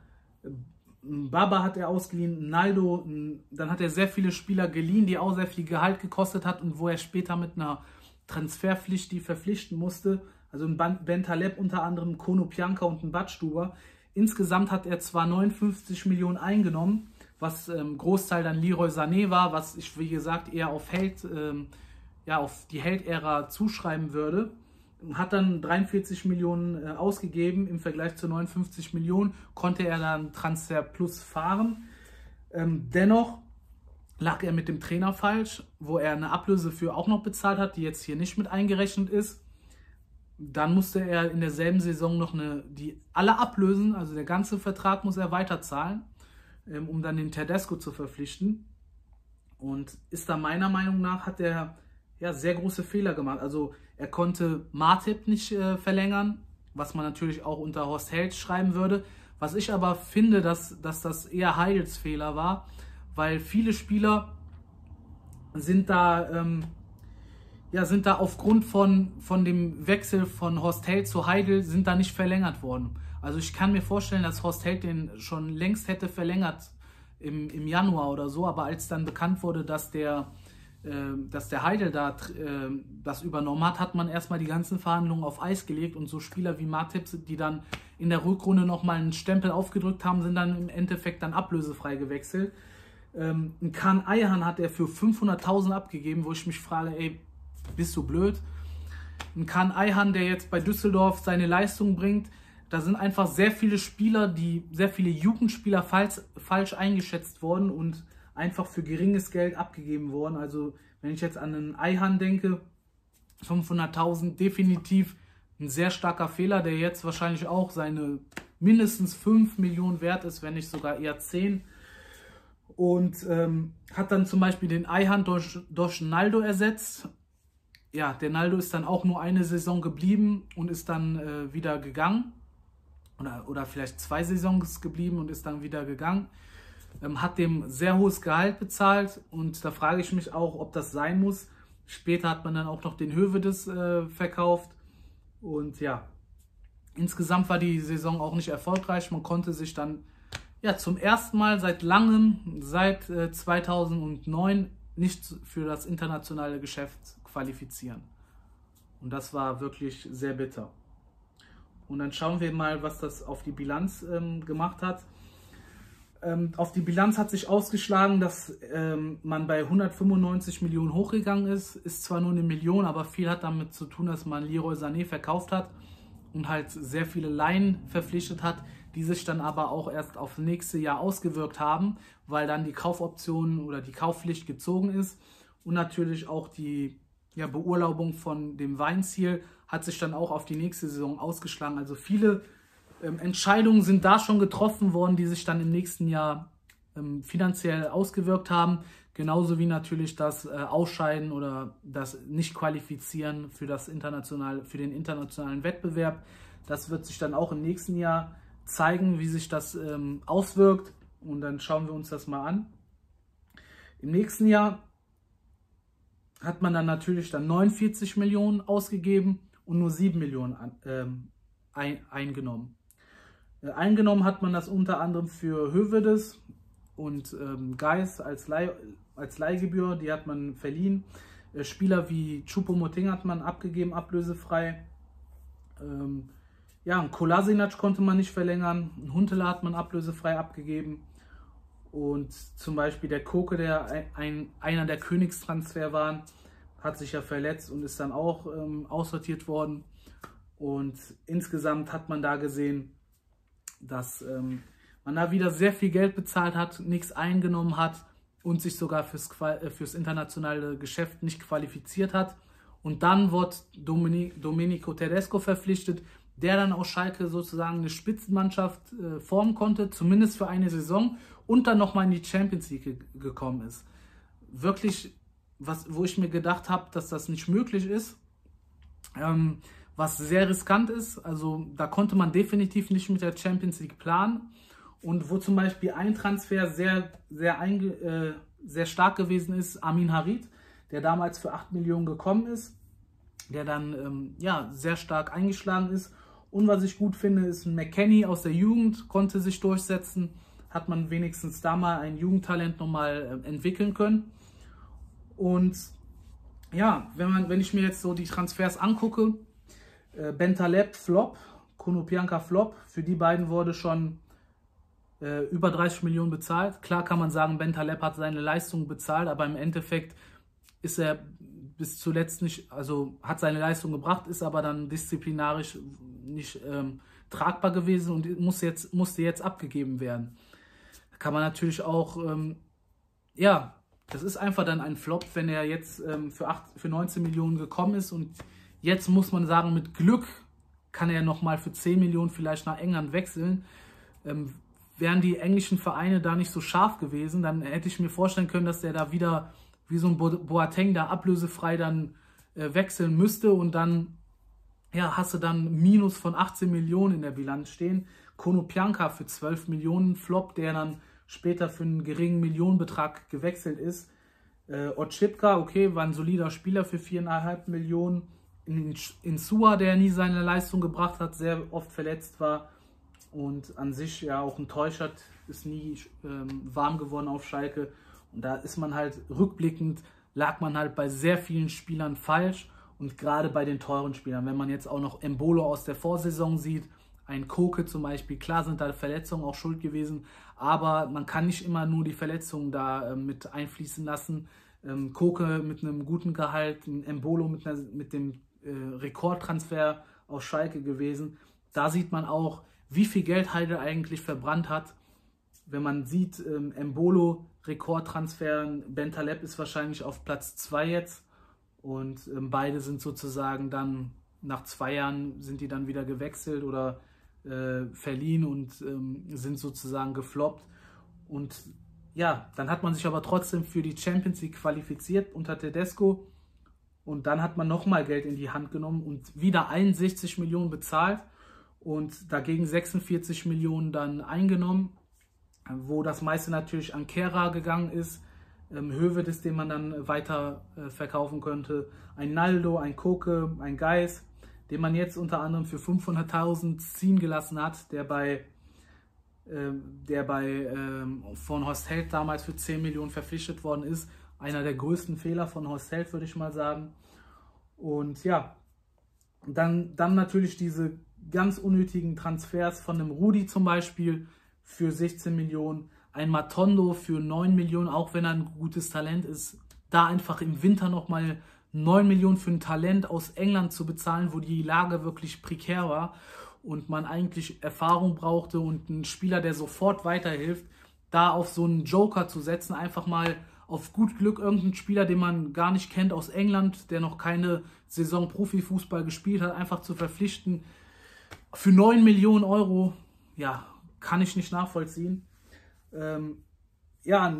Baba hat er ausgeliehen, Naldo, dann hat er sehr viele Spieler geliehen, die auch sehr viel Gehalt gekostet hat und wo er später mit einer Transferpflicht die verpflichten musste. Also ein Ben Taleb unter anderem, Kono Pianka und ein Badstuber. Insgesamt hat er zwar 59 Millionen eingenommen, was ähm, Großteil dann Leroy Sané war, was ich wie gesagt eher auf Held ähm, ja, auf die Held-Ära zuschreiben würde. Hat dann 43 Millionen äh, ausgegeben im Vergleich zu 59 Millionen, konnte er dann Transfer Plus fahren. Ähm, dennoch lag er mit dem Trainer falsch, wo er eine Ablöse für auch noch bezahlt hat, die jetzt hier nicht mit eingerechnet ist. Dann musste er in derselben Saison noch eine, die alle Ablösen, also der ganze Vertrag muss er weiterzahlen, ähm, um dann den Tedesco zu verpflichten. Und ist da meiner Meinung nach, hat er ja, sehr große Fehler gemacht. Also er konnte Martip nicht äh, verlängern, was man natürlich auch unter Horst Held schreiben würde. Was ich aber finde, dass, dass das eher Heidels Fehler war, weil viele Spieler sind da, ähm, ja, sind da aufgrund von, von dem Wechsel von Horst Held zu Heidel, sind da nicht verlängert worden. Also ich kann mir vorstellen, dass Horst Held den schon längst hätte verlängert im, im Januar oder so, aber als dann bekannt wurde, dass der ähm, dass der Heidel da ähm, das übernommen hat, hat man erstmal die ganzen Verhandlungen auf Eis gelegt und so Spieler wie Martips, die dann in der Rückrunde nochmal einen Stempel aufgedrückt haben, sind dann im Endeffekt dann ablösefrei gewechselt. Ein Kahn Eihan hat er für 500.000 abgegeben, wo ich mich frage, ey, bist du blöd? Ein Kahn Eihan, der jetzt bei Düsseldorf seine Leistung bringt, da sind einfach sehr viele Spieler, die sehr viele Jugendspieler falsch, falsch eingeschätzt worden und einfach für geringes Geld abgegeben worden. Also wenn ich jetzt an einen Eihan denke, 500.000 definitiv ein sehr starker Fehler, der jetzt wahrscheinlich auch seine mindestens 5 Millionen wert ist, wenn nicht sogar eher 10. Und ähm, hat dann zum Beispiel den Eihan durch, durch Naldo ersetzt. Ja, der Naldo ist dann auch nur eine Saison geblieben und ist dann äh, wieder gegangen. Oder, oder vielleicht zwei Saisons geblieben und ist dann wieder gegangen ähm, hat dem sehr hohes Gehalt bezahlt und da frage ich mich auch, ob das sein muss. Später hat man dann auch noch den Hövedes äh, verkauft und ja, insgesamt war die Saison auch nicht erfolgreich. Man konnte sich dann ja zum ersten Mal seit langem, seit äh, 2009, nicht für das internationale Geschäft qualifizieren. Und das war wirklich sehr bitter. Und dann schauen wir mal, was das auf die Bilanz ähm, gemacht hat. Ähm, auf die Bilanz hat sich ausgeschlagen, dass ähm, man bei 195 Millionen hochgegangen ist. Ist zwar nur eine Million, aber viel hat damit zu tun, dass man Leroy Sané verkauft hat und halt sehr viele Laien verpflichtet hat, die sich dann aber auch erst auf nächste Jahr ausgewirkt haben, weil dann die Kaufoption oder die Kaufpflicht gezogen ist und natürlich auch die ja, Beurlaubung von dem Weinziel hat sich dann auch auf die nächste Saison ausgeschlagen. Also viele ähm, Entscheidungen sind da schon getroffen worden, die sich dann im nächsten Jahr ähm, finanziell ausgewirkt haben. Genauso wie natürlich das äh, Ausscheiden oder das Nicht-Qualifizieren für, für den internationalen Wettbewerb. Das wird sich dann auch im nächsten Jahr zeigen, wie sich das ähm, auswirkt. Und dann schauen wir uns das mal an. Im nächsten Jahr hat man dann natürlich dann 49 Millionen ausgegeben und nur 7 Millionen an, ähm, ein, eingenommen. Äh, eingenommen hat man das unter anderem für Hövedes und ähm, Geis als, Leih, als Leihgebühr, die hat man verliehen. Äh, Spieler wie Chupomoting hat man abgegeben, ablösefrei. Ähm, ja, ein Kolasinac konnte man nicht verlängern, ein Huntela hat man ablösefrei abgegeben. Und zum Beispiel der Koke, der ein, einer der Königstransfer war, hat sich ja verletzt und ist dann auch ähm, aussortiert worden. Und insgesamt hat man da gesehen, dass ähm, man da wieder sehr viel Geld bezahlt hat, nichts eingenommen hat und sich sogar fürs, äh, fürs internationale Geschäft nicht qualifiziert hat. Und dann wird Domenico Tedesco verpflichtet, der dann aus Schalke sozusagen eine Spitzenmannschaft äh, formen konnte, zumindest für eine Saison, und dann nochmal in die Champions League ge gekommen ist. Wirklich, was, wo ich mir gedacht habe, dass das nicht möglich ist. Ähm, was sehr riskant ist. Also da konnte man definitiv nicht mit der Champions League planen. Und wo zum Beispiel ein Transfer sehr, sehr, äh, sehr stark gewesen ist, Amin Harid, der damals für 8 Millionen gekommen ist, der dann ähm, ja, sehr stark eingeschlagen ist. Und was ich gut finde, ist ein McKenny aus der Jugend, konnte sich durchsetzen. Hat man wenigstens da mal ein Jugendtalent nochmal äh, entwickeln können. Und ja, wenn, man, wenn ich mir jetzt so die Transfers angucke, äh, Bentaleb Flop, Konopianka Flop. Für die beiden wurde schon äh, über 30 Millionen bezahlt. Klar kann man sagen, Bentaleb hat seine Leistung bezahlt, aber im Endeffekt ist er bis zuletzt nicht, also hat seine Leistung gebracht, ist aber dann disziplinarisch nicht ähm, tragbar gewesen und muss jetzt, musste jetzt abgegeben werden. Da kann man natürlich auch, ähm, ja, das ist einfach dann ein Flop, wenn er jetzt ähm, für, 8, für 19 Millionen gekommen ist und Jetzt muss man sagen, mit Glück kann er nochmal für 10 Millionen vielleicht nach England wechseln. Ähm, wären die englischen Vereine da nicht so scharf gewesen, dann hätte ich mir vorstellen können, dass der da wieder wie so ein Boateng da ablösefrei dann äh, wechseln müsste und dann ja, hast du dann Minus von 18 Millionen in der Bilanz stehen. Konopianka für 12 Millionen Flop, der dann später für einen geringen Millionenbetrag gewechselt ist. Äh, Otschipka, okay, war ein solider Spieler für 4,5 Millionen in, in Sua, der nie seine Leistung gebracht hat, sehr oft verletzt war und an sich ja auch ein Täuschert ist nie ähm, warm geworden auf Schalke. Und da ist man halt rückblickend, lag man halt bei sehr vielen Spielern falsch und gerade bei den teuren Spielern. Wenn man jetzt auch noch Embolo aus der Vorsaison sieht, ein Koke zum Beispiel, klar sind da Verletzungen auch schuld gewesen, aber man kann nicht immer nur die Verletzungen da äh, mit einfließen lassen. Ähm, Koke mit einem guten Gehalt, ein Embolo mit, einer, mit dem äh, Rekordtransfer aus Schalke gewesen. Da sieht man auch, wie viel Geld Heidel eigentlich verbrannt hat. Wenn man sieht, ähm, Embolo, Rekordtransfer, Bentaleb ist wahrscheinlich auf Platz 2 jetzt. Und ähm, beide sind sozusagen dann nach zwei Jahren sind die dann wieder gewechselt oder äh, verliehen und ähm, sind sozusagen gefloppt. Und ja, dann hat man sich aber trotzdem für die Champions League qualifiziert unter Tedesco. Und dann hat man nochmal Geld in die Hand genommen und wieder 61 Millionen bezahlt und dagegen 46 Millionen dann eingenommen, wo das meiste natürlich an Kera gegangen ist. Ähm, Hövedes, den man dann weiter äh, verkaufen könnte. Ein Naldo, ein Koke, ein Geis, den man jetzt unter anderem für 500.000 ziehen gelassen hat, der bei äh, der bei äh, von Horst Held damals für 10 Millionen verpflichtet worden ist. Einer der größten Fehler von Horst Held, würde ich mal sagen. Und ja, dann, dann natürlich diese ganz unnötigen Transfers von einem Rudi zum Beispiel für 16 Millionen, ein Matondo für 9 Millionen, auch wenn er ein gutes Talent ist, da einfach im Winter nochmal 9 Millionen für ein Talent aus England zu bezahlen, wo die Lage wirklich prekär war und man eigentlich Erfahrung brauchte und einen Spieler, der sofort weiterhilft, da auf so einen Joker zu setzen, einfach mal auf gut Glück irgendeinen Spieler, den man gar nicht kennt aus England, der noch keine Saison Profifußball gespielt hat, einfach zu verpflichten für 9 Millionen Euro, ja, kann ich nicht nachvollziehen. Ähm, ja,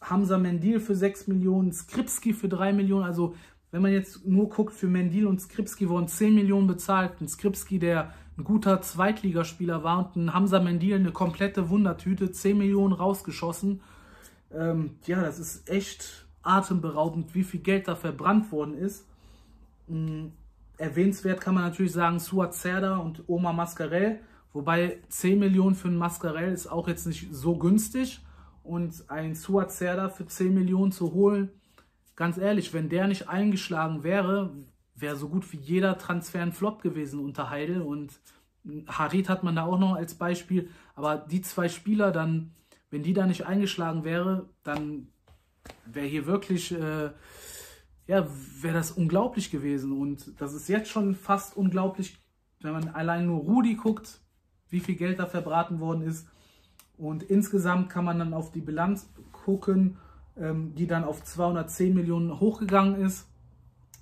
Hamza Mendil für 6 Millionen, Skripski für 3 Millionen. Also, wenn man jetzt nur guckt, für Mendil und Skripski wurden 10 Millionen bezahlt. Ein Skripski, der ein guter Zweitligaspieler war und ein Hamza Mendil eine komplette Wundertüte, 10 Millionen rausgeschossen. Ähm, ja, das ist echt atemberaubend, wie viel Geld da verbrannt worden ist. Mhm. Erwähnenswert kann man natürlich sagen Suat Serda und Oma Mascarell. Wobei 10 Millionen für einen Mascarell ist auch jetzt nicht so günstig. Und ein Suat Serda für 10 Millionen zu holen, ganz ehrlich, wenn der nicht eingeschlagen wäre, wäre so gut wie jeder Transfer ein Flop gewesen unter Heidel. Und Harit hat man da auch noch als Beispiel. Aber die zwei Spieler dann, wenn die da nicht eingeschlagen wäre, dann wäre hier wirklich... Äh, ja, wäre das unglaublich gewesen. Und das ist jetzt schon fast unglaublich, wenn man allein nur Rudi guckt, wie viel Geld da verbraten worden ist. Und insgesamt kann man dann auf die Bilanz gucken, ähm, die dann auf 210 Millionen hochgegangen ist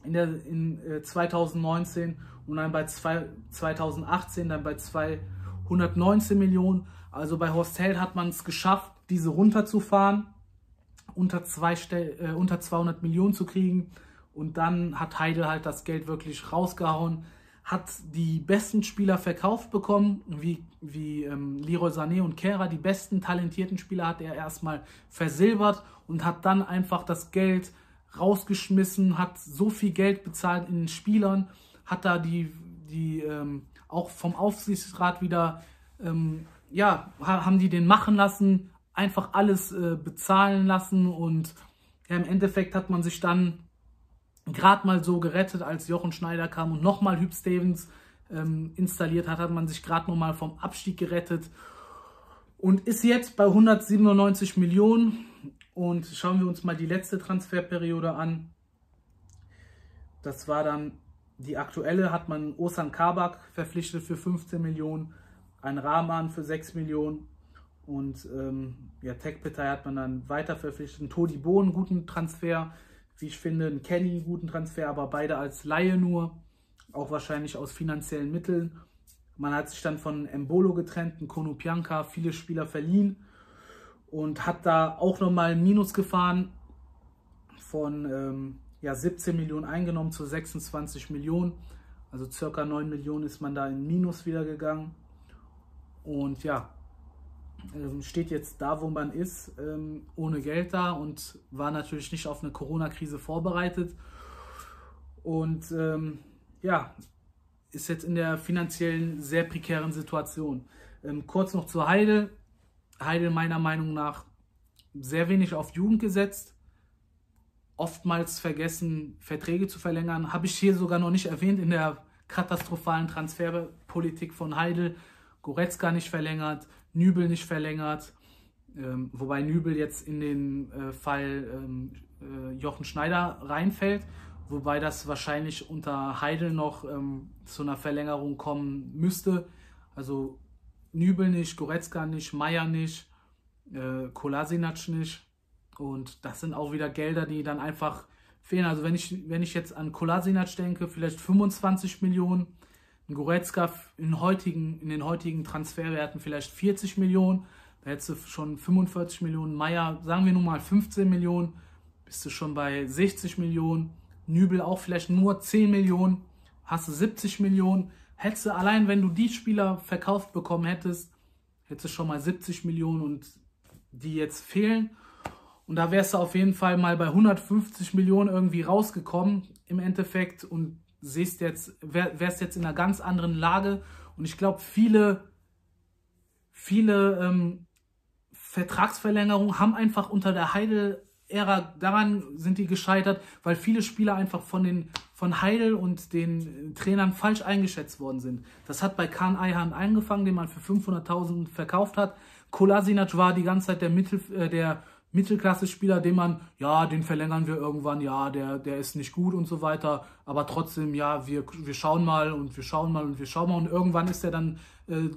in, der, in äh, 2019 und dann bei zwei, 2018 dann bei 219 Millionen. Also bei Horst hat man es geschafft, diese runterzufahren unter, zwei, äh, unter 200 Millionen zu kriegen. Und dann hat Heidel halt das Geld wirklich rausgehauen, hat die besten Spieler verkauft bekommen, wie, wie ähm, Leroy Sané und Kera, die besten talentierten Spieler hat er erstmal versilbert und hat dann einfach das Geld rausgeschmissen, hat so viel Geld bezahlt in den Spielern, hat da die, die ähm, auch vom Aufsichtsrat wieder, ähm, ja, haben die den machen lassen, einfach alles äh, bezahlen lassen und ja, im Endeffekt hat man sich dann gerade mal so gerettet, als Jochen Schneider kam und nochmal Hüb Stevens ähm, installiert hat, hat man sich gerade nochmal vom Abstieg gerettet und ist jetzt bei 197 Millionen. Und schauen wir uns mal die letzte Transferperiode an. Das war dann die aktuelle, hat man Osan Kabak verpflichtet für 15 Millionen, ein Rahman für 6 Millionen und ähm, ja, Techpitay hat man dann weiter verpflichtet. Todi Bo, einen guten Transfer, wie ich finde, ein Kenny, einen guten Transfer, aber beide als Laie nur, auch wahrscheinlich aus finanziellen Mitteln. Man hat sich dann von Embolo getrennt, ein Konopianka, viele Spieler verliehen und hat da auch nochmal ein Minus gefahren von ähm, ja, 17 Millionen eingenommen zu 26 Millionen. Also circa 9 Millionen ist man da in Minus wieder gegangen. Und ja, steht jetzt da, wo man ist, ähm, ohne Geld da und war natürlich nicht auf eine Corona-Krise vorbereitet. Und ähm, ja, ist jetzt in der finanziellen sehr prekären Situation. Ähm, kurz noch zu Heidel. Heidel meiner Meinung nach sehr wenig auf Jugend gesetzt. Oftmals vergessen, Verträge zu verlängern. Habe ich hier sogar noch nicht erwähnt in der katastrophalen Transferpolitik von Heidel. Goretzka nicht verlängert, Nübel nicht verlängert, ähm, wobei Nübel jetzt in den äh, Fall ähm, äh, Jochen Schneider reinfällt, wobei das wahrscheinlich unter Heidel noch ähm, zu einer Verlängerung kommen müsste. Also Nübel nicht, Goretzka nicht, Meier nicht, äh, Kolasinac nicht. Und das sind auch wieder Gelder, die dann einfach fehlen. Also wenn ich, wenn ich jetzt an Kolasinac denke, vielleicht 25 Millionen, Ein Goretzka in, heutigen, in den heutigen Transferwerten vielleicht 40 Millionen. Da hättest du schon 45 Millionen. Meier, sagen wir nun mal 15 Millionen. Bist du schon bei 60 Millionen. Nübel auch vielleicht nur 10 Millionen. Hast du 70 Millionen. Hättest du allein, wenn du die Spieler verkauft bekommen hättest, hättest du schon mal 70 Millionen und die jetzt fehlen. Und da wärst du auf jeden Fall mal bei 150 Millionen irgendwie rausgekommen im Endeffekt und siehst jetzt, wär, wärst jetzt in einer ganz anderen Lage. Und ich glaube, viele, viele ähm, Vertragsverlängerungen haben einfach unter der Heidel-Ära, daran sind die gescheitert, weil viele Spieler einfach von den von Heidel und den Trainern falsch eingeschätzt worden sind. Das hat bei Kahn Eihan angefangen, den man für 500.000 verkauft hat. Kolasinac war die ganze Zeit der, Mittel, äh, der Mittelklasse-Spieler, den man, ja, den verlängern wir irgendwann, ja, der, der ist nicht gut und so weiter, aber trotzdem, ja, wir, wir schauen mal und wir schauen mal und wir schauen mal. Und irgendwann ist er dann äh,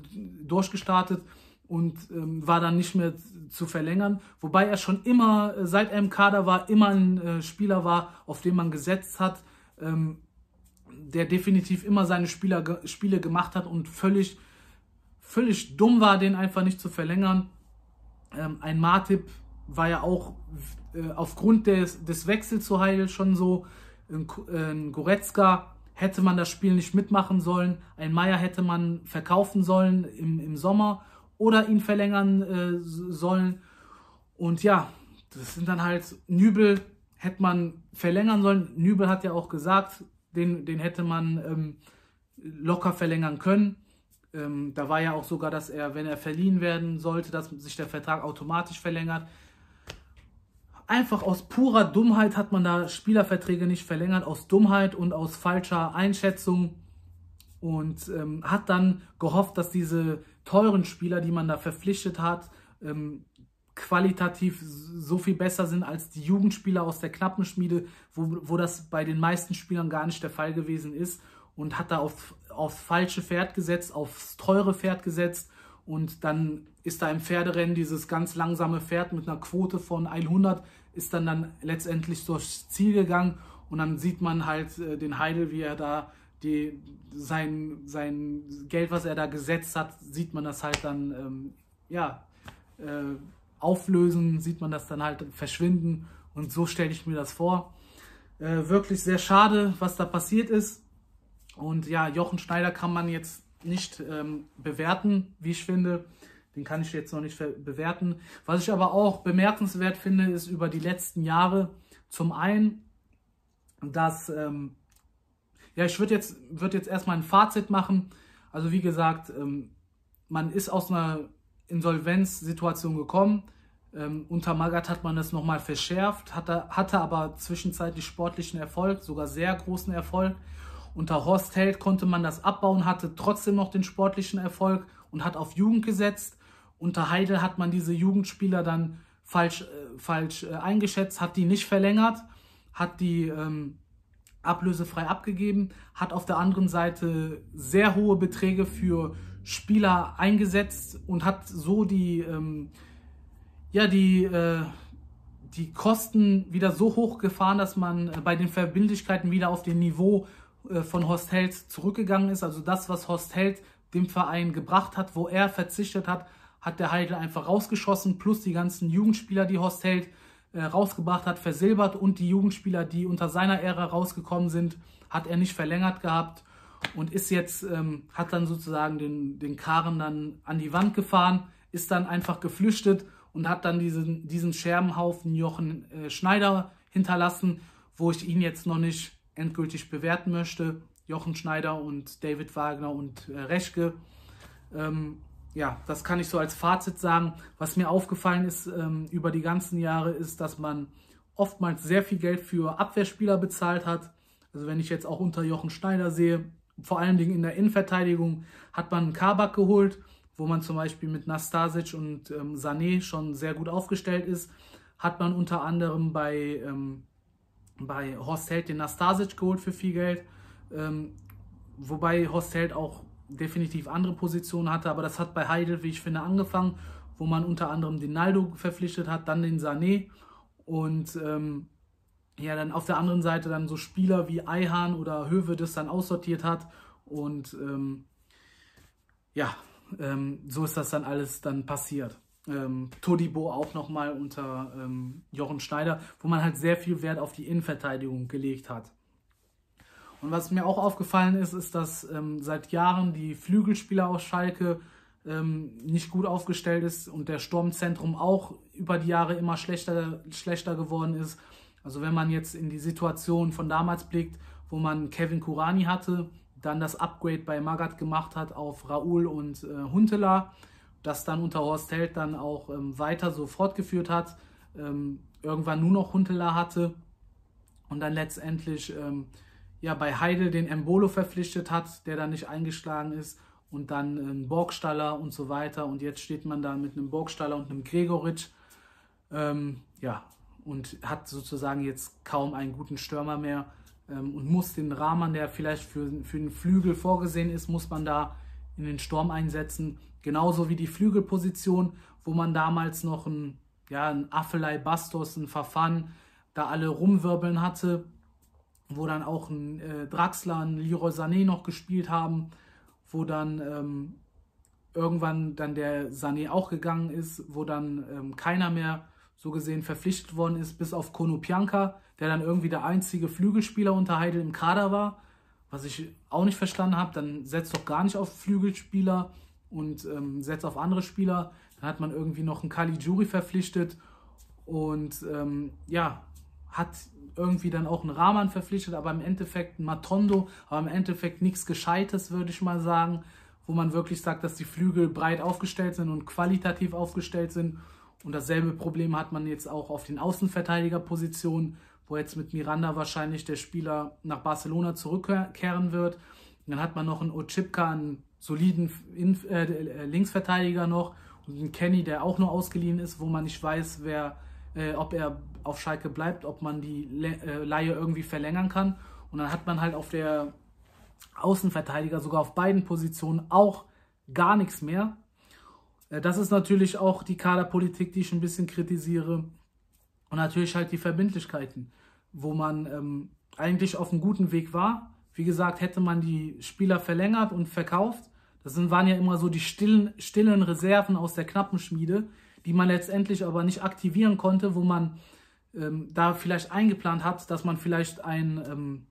durchgestartet und ähm, war dann nicht mehr zu verlängern, wobei er schon immer, äh, seit er im Kader war, immer ein äh, Spieler war, auf den man gesetzt hat, ähm, der definitiv immer seine Spieler, Spiele gemacht hat und völlig, völlig dumm war, den einfach nicht zu verlängern. Ähm, ein Martip, war ja auch äh, aufgrund des, des Wechsels zu Heidel schon so. Ein, ein Goretzka hätte man das Spiel nicht mitmachen sollen. Ein Meier hätte man verkaufen sollen im, im Sommer oder ihn verlängern äh, sollen. Und ja, das sind dann halt Nübel hätte man verlängern sollen. Nübel hat ja auch gesagt, den, den hätte man ähm, locker verlängern können. Ähm, da war ja auch sogar, dass er, wenn er verliehen werden sollte, dass sich der Vertrag automatisch verlängert einfach aus purer Dummheit hat man da Spielerverträge nicht verlängert, aus Dummheit und aus falscher Einschätzung und ähm, hat dann gehofft, dass diese teuren Spieler, die man da verpflichtet hat, ähm, qualitativ so viel besser sind als die Jugendspieler aus der Knappenschmiede, wo, wo das bei den meisten Spielern gar nicht der Fall gewesen ist und hat da auf, aufs falsche Pferd gesetzt, aufs teure Pferd gesetzt und dann ist da im Pferderennen dieses ganz langsame Pferd mit einer Quote von 100, ist dann, dann letztendlich durchs Ziel gegangen und dann sieht man halt äh, den Heidel, wie er da die, sein, sein Geld, was er da gesetzt hat, sieht man das halt dann ähm, ja, äh, auflösen, sieht man das dann halt verschwinden und so stelle ich mir das vor. Äh, wirklich sehr schade, was da passiert ist. Und ja, Jochen Schneider kann man jetzt nicht ähm, bewerten, wie ich finde. Den kann ich jetzt noch nicht bewerten. Was ich aber auch bemerkenswert finde, ist über die letzten Jahre zum einen, dass, ähm, ja, ich würde jetzt, würd jetzt erstmal ein Fazit machen. Also wie gesagt, ähm, man ist aus einer Insolvenzsituation gekommen. Ähm, unter Magath hat man das nochmal verschärft, hatte, hatte aber zwischenzeitlich sportlichen Erfolg, sogar sehr großen Erfolg. Unter Horst Held konnte man das abbauen, hatte trotzdem noch den sportlichen Erfolg und hat auf Jugend gesetzt. Unter Heidel hat man diese Jugendspieler dann falsch, äh, falsch äh, eingeschätzt, hat die nicht verlängert, hat die ähm, ablösefrei abgegeben, hat auf der anderen Seite sehr hohe Beträge für Spieler eingesetzt und hat so die, ähm, ja, die, äh, die Kosten wieder so hoch gefahren, dass man äh, bei den Verbindlichkeiten wieder auf dem Niveau äh, von Horst Held zurückgegangen ist. Also das, was Horst Held dem Verein gebracht hat, wo er verzichtet hat, hat der Heidel einfach rausgeschossen, plus die ganzen Jugendspieler, die Horst Held äh, rausgebracht hat, versilbert und die Jugendspieler, die unter seiner Ära rausgekommen sind, hat er nicht verlängert gehabt und ist jetzt, ähm, hat dann sozusagen den, den Karren dann an die Wand gefahren, ist dann einfach geflüchtet und hat dann diesen, diesen Scherbenhaufen Jochen äh, Schneider hinterlassen, wo ich ihn jetzt noch nicht endgültig bewerten möchte. Jochen Schneider und David Wagner und äh, Reschke. Ähm, ja, das kann ich so als Fazit sagen. Was mir aufgefallen ist ähm, über die ganzen Jahre, ist, dass man oftmals sehr viel Geld für Abwehrspieler bezahlt hat. Also wenn ich jetzt auch unter Jochen Schneider sehe, vor allen Dingen in der Innenverteidigung hat man einen Kabak geholt, wo man zum Beispiel mit Nastasic und ähm, Sané schon sehr gut aufgestellt ist. Hat man unter anderem bei ähm, bei Horst Held den Nastasic geholt für viel Geld. Ähm, wobei Horst Held auch definitiv andere Positionen hatte, aber das hat bei Heidel, wie ich finde, angefangen, wo man unter anderem den Naldo verpflichtet hat, dann den Sané und ähm, ja, dann auf der anderen Seite dann so Spieler wie Eihahn oder Höwe das dann aussortiert hat Und ähm, ja, ähm, so ist das dann alles dann passiert. Ähm, Todibo auch nochmal unter ähm, Jochen Schneider, wo man halt sehr viel Wert auf die Innenverteidigung gelegt hat. Und was mir auch aufgefallen ist, ist, dass ähm, seit Jahren die Flügelspieler aus Schalke ähm, nicht gut aufgestellt ist und der Sturmzentrum auch über die Jahre immer schlechter, schlechter geworden ist. Also wenn man jetzt in die Situation von damals blickt, wo man Kevin Kurani hatte, dann das Upgrade bei Magat gemacht hat auf Raoul und äh, Huntela, das dann unter Horst Held dann auch ähm, weiter so fortgeführt hat, ähm, irgendwann nur noch Huntela hatte und dann letztendlich ähm, ja bei Heidel den Embolo verpflichtet hat, der dann nicht eingeschlagen ist und dann ein Borgstaller und so weiter und jetzt steht man da mit einem Borgstaller und einem Gregoritsch ähm, ja und hat sozusagen jetzt kaum einen guten Stürmer mehr ähm, und muss den Rahman, der vielleicht für, für den Flügel vorgesehen ist, muss man da in den Sturm einsetzen. Genauso wie die Flügelposition, wo man damals noch ein, ja, ein Affelei Bastos, ein Verfahren, da alle rumwirbeln hatte, wo dann auch ein äh, Draxler, ein Leroy Sané noch gespielt haben, wo dann ähm, irgendwann dann der Sané auch gegangen ist, wo dann ähm, keiner mehr so gesehen verpflichtet worden ist, bis auf Konopianka, der dann irgendwie der einzige Flügelspieler unter Heidel im Kader war, was ich auch nicht verstanden habe. Dann setzt doch gar nicht auf Flügelspieler und ähm, setzt auf andere Spieler. Dann hat man irgendwie noch einen Kali Juri verpflichtet und ähm, ja, hat irgendwie dann auch einen Rahman verpflichtet, aber im Endeffekt ein Matondo, aber im Endeffekt nichts Gescheites, würde ich mal sagen, wo man wirklich sagt, dass die Flügel breit aufgestellt sind und qualitativ aufgestellt sind und dasselbe Problem hat man jetzt auch auf den Außenverteidigerpositionen, wo jetzt mit Miranda wahrscheinlich der Spieler nach Barcelona zurückkehren wird. Und dann hat man noch einen Ochipka, einen soliden Inf äh, Linksverteidiger noch und einen Kenny, der auch nur ausgeliehen ist, wo man nicht weiß, wer, äh, ob er auf Schalke bleibt, ob man die äh, Laie irgendwie verlängern kann. Und dann hat man halt auf der Außenverteidiger sogar auf beiden Positionen auch gar nichts mehr. Äh, das ist natürlich auch die Kaderpolitik, die ich ein bisschen kritisiere. Und natürlich halt die Verbindlichkeiten, wo man ähm, eigentlich auf einem guten Weg war. Wie gesagt, hätte man die Spieler verlängert und verkauft. Das sind, waren ja immer so die stillen, stillen Reserven aus der Knappenschmiede, die man letztendlich aber nicht aktivieren konnte, wo man ähm, da vielleicht eingeplant hat, dass man vielleicht ein, ähm,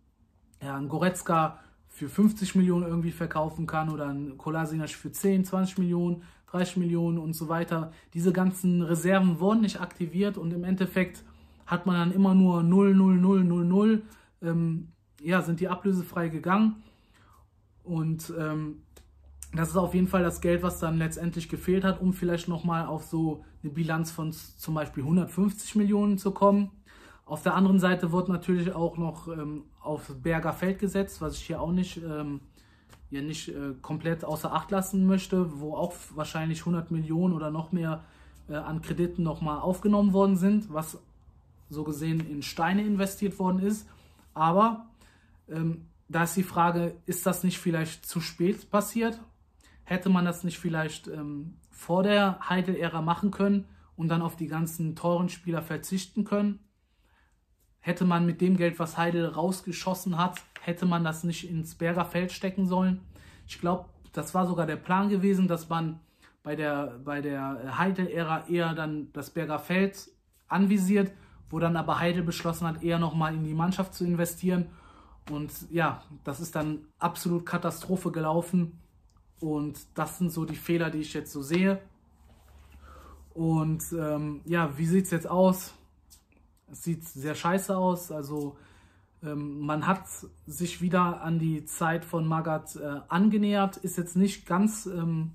ja, ein Goretzka für 50 Millionen irgendwie verkaufen kann oder ein Kolasinac für 10, 20 Millionen, 30 Millionen und so weiter. Diese ganzen Reserven wurden nicht aktiviert und im Endeffekt hat man dann immer nur 0, 0, 0, 0, 0. Ähm, ja, sind die ablösefrei gegangen. Und ähm, das ist auf jeden Fall das Geld, was dann letztendlich gefehlt hat, um vielleicht nochmal auf so eine Bilanz von zum Beispiel 150 Millionen zu kommen. Auf der anderen Seite wird natürlich auch noch ähm, auf Berger Feld gesetzt, was ich hier auch nicht ähm, ja nicht äh, komplett außer Acht lassen möchte, wo auch wahrscheinlich 100 Millionen oder noch mehr äh, an Krediten nochmal aufgenommen worden sind, was so gesehen in Steine investiert worden ist. Aber ähm, da ist die Frage, ist das nicht vielleicht zu spät passiert? Hätte man das nicht vielleicht ähm, vor der Heidel-Ära machen können und dann auf die ganzen teuren Spieler verzichten können? Hätte man mit dem Geld, was Heidel rausgeschossen hat, hätte man das nicht ins Berger Feld stecken sollen. Ich glaube, das war sogar der Plan gewesen, dass man bei der, bei der Heidel-Ära eher dann das Berger Feld anvisiert, wo dann aber Heidel beschlossen hat, eher nochmal in die Mannschaft zu investieren. Und ja, das ist dann absolut Katastrophe gelaufen. Und das sind so die Fehler, die ich jetzt so sehe. Und ähm, ja, wie sieht es jetzt aus? Es sieht sehr scheiße aus. Also ähm, man hat sich wieder an die Zeit von Magat äh, angenähert, ist jetzt nicht ganz ähm,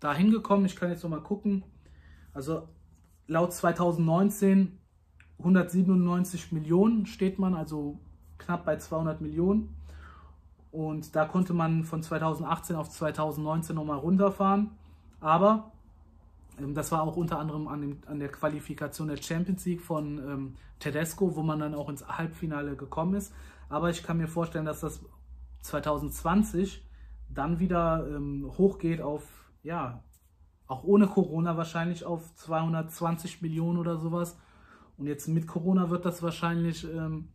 dahin gekommen. Ich kann jetzt noch mal gucken. Also laut 2019 197 Millionen steht man, also knapp bei 200 Millionen. Und da konnte man von 2018 auf 2019 nochmal runterfahren. Aber ähm, das war auch unter anderem an, dem, an, der Qualifikation der Champions League von ähm, Tedesco, wo man dann auch ins Halbfinale gekommen ist. Aber ich kann mir vorstellen, dass das 2020 dann wieder ähm, hochgeht auf, ja, auch ohne Corona wahrscheinlich auf 220 Millionen oder sowas. Und jetzt mit Corona wird das wahrscheinlich, ähm,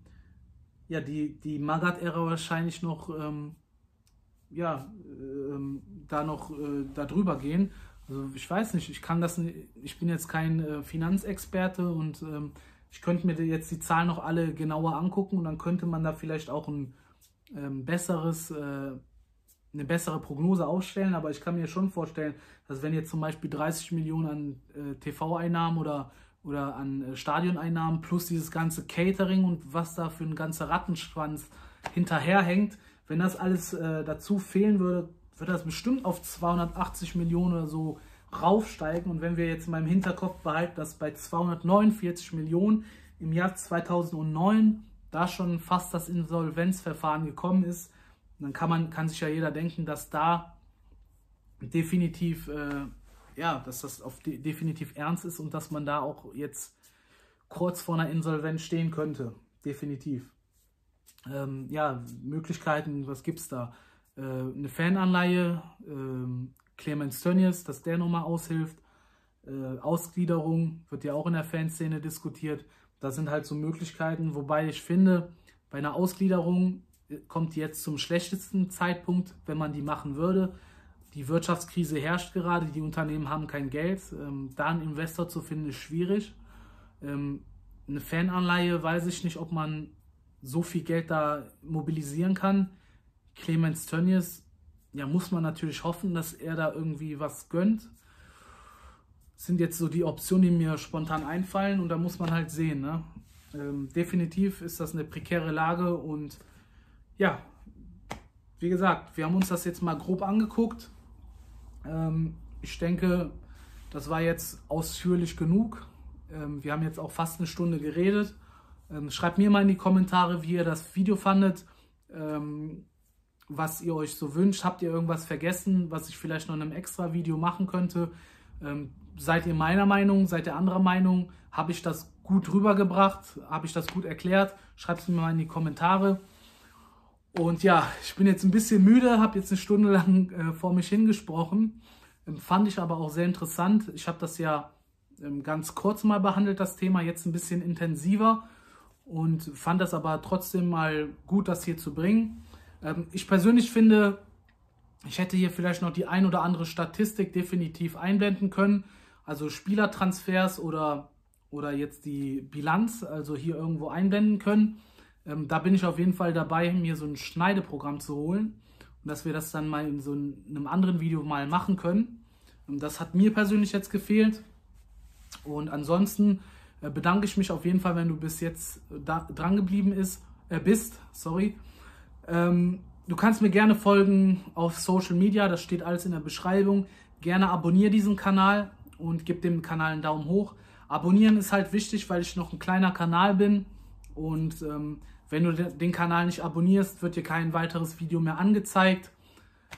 ja, die, die Magat-Ära wahrscheinlich noch ähm, ja, äh, da noch äh, da drüber gehen. Also ich weiß nicht, ich kann das, ich bin jetzt kein äh, Finanzexperte und ähm, ich könnte mir jetzt die Zahlen noch alle genauer angucken und dann könnte man da vielleicht auch ein ähm, besseres, äh, eine bessere Prognose aufstellen. Aber ich kann mir schon vorstellen, dass wenn jetzt zum Beispiel 30 Millionen an äh, TV-Einnahmen oder, oder an äh, Stadioneinnahmen plus dieses ganze Catering und was da für ein ganzer Rattenschwanz hinterherhängt, wenn das alles äh, dazu fehlen würde, wird das bestimmt auf 280 Millionen oder so raufsteigen. Und wenn wir jetzt mal im Hinterkopf behalten, dass bei 249 Millionen im Jahr 2009 da schon fast das Insolvenzverfahren gekommen ist, dann kann man kann sich ja jeder denken, dass da definitiv äh, ja, dass das auf de definitiv ernst ist und dass man da auch jetzt kurz vor einer Insolvenz stehen könnte, definitiv. Ähm, ja, Möglichkeiten, was gibt es da? Äh, eine Fananleihe, äh, Clemens Tönnies, dass der nochmal aushilft. Äh, Ausgliederung wird ja auch in der Fanszene diskutiert. Das sind halt so Möglichkeiten, wobei ich finde, bei einer Ausgliederung äh, kommt jetzt zum schlechtesten Zeitpunkt, wenn man die machen würde. Die Wirtschaftskrise herrscht gerade, die Unternehmen haben kein Geld. Ähm, da einen Investor zu finden, ist schwierig. Ähm, eine Fananleihe weiß ich nicht, ob man so viel Geld da mobilisieren kann. Clemens Tönnies, ja, muss man natürlich hoffen, dass er da irgendwie was gönnt. Das sind jetzt so die Optionen, die mir spontan einfallen und da muss man halt sehen. Ne? Ähm, definitiv ist das eine prekäre Lage und ja, wie gesagt, wir haben uns das jetzt mal grob angeguckt. Ähm, ich denke, das war jetzt ausführlich genug. Ähm, wir haben jetzt auch fast eine Stunde geredet. Ähm, schreibt mir mal in die Kommentare, wie ihr das Video fandet, was ihr euch so wünscht. Habt ihr irgendwas vergessen, was ich vielleicht noch in einem extra Video machen könnte? Seid ihr meiner Meinung? Seid ihr anderer Meinung? Habe ich das gut rübergebracht? Habe ich das gut erklärt? Schreibt es mir mal in die Kommentare. Und ja, ich bin jetzt ein bisschen müde, habe jetzt eine Stunde lang äh, vor mich hingesprochen. Ähm, fand ich aber auch sehr interessant. Ich habe das ja ähm, ganz kurz mal behandelt, das Thema, jetzt ein bisschen intensiver und fand das aber trotzdem mal gut, das hier zu bringen. Ähm, ich persönlich finde, ich hätte hier vielleicht noch die ein oder andere Statistik definitiv einblenden können. Also Spielertransfers oder, oder jetzt die Bilanz, also hier irgendwo einblenden können. Ähm, da bin ich auf jeden Fall dabei, mir so ein Schneideprogramm zu holen und dass wir das dann mal in so einem anderen Video mal machen können. Und das hat mir persönlich jetzt gefehlt. Und ansonsten äh, bedanke ich mich auf jeden Fall, wenn du bis jetzt äh, da, dran geblieben ist, äh, bist. Sorry. Ähm, du kannst mir gerne folgen auf Social Media, das steht alles in der Beschreibung. Gerne abonniere diesen Kanal und gib dem Kanal einen Daumen hoch. Abonnieren ist halt wichtig, weil ich noch ein kleiner Kanal bin und ähm, wenn du den Kanal nicht abonnierst, wird dir kein weiteres Video mehr angezeigt,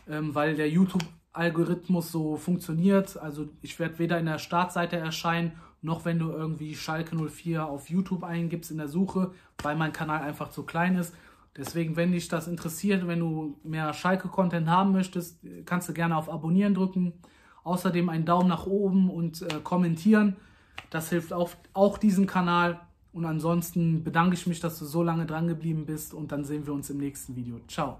ähm, weil der YouTube-Algorithmus so funktioniert. Also ich werde weder in der Startseite erscheinen noch wenn du irgendwie Schalke 04 auf YouTube eingibst in der Suche, weil mein Kanal einfach zu klein ist. Deswegen, wenn dich das interessiert, wenn du mehr Schalke-Content haben möchtest, kannst du gerne auf Abonnieren drücken. Außerdem einen Daumen nach oben und äh, kommentieren. Das hilft auch, auch diesem Kanal. Und ansonsten bedanke ich mich, dass du so lange dran geblieben bist und dann sehen wir uns im nächsten Video. Ciao.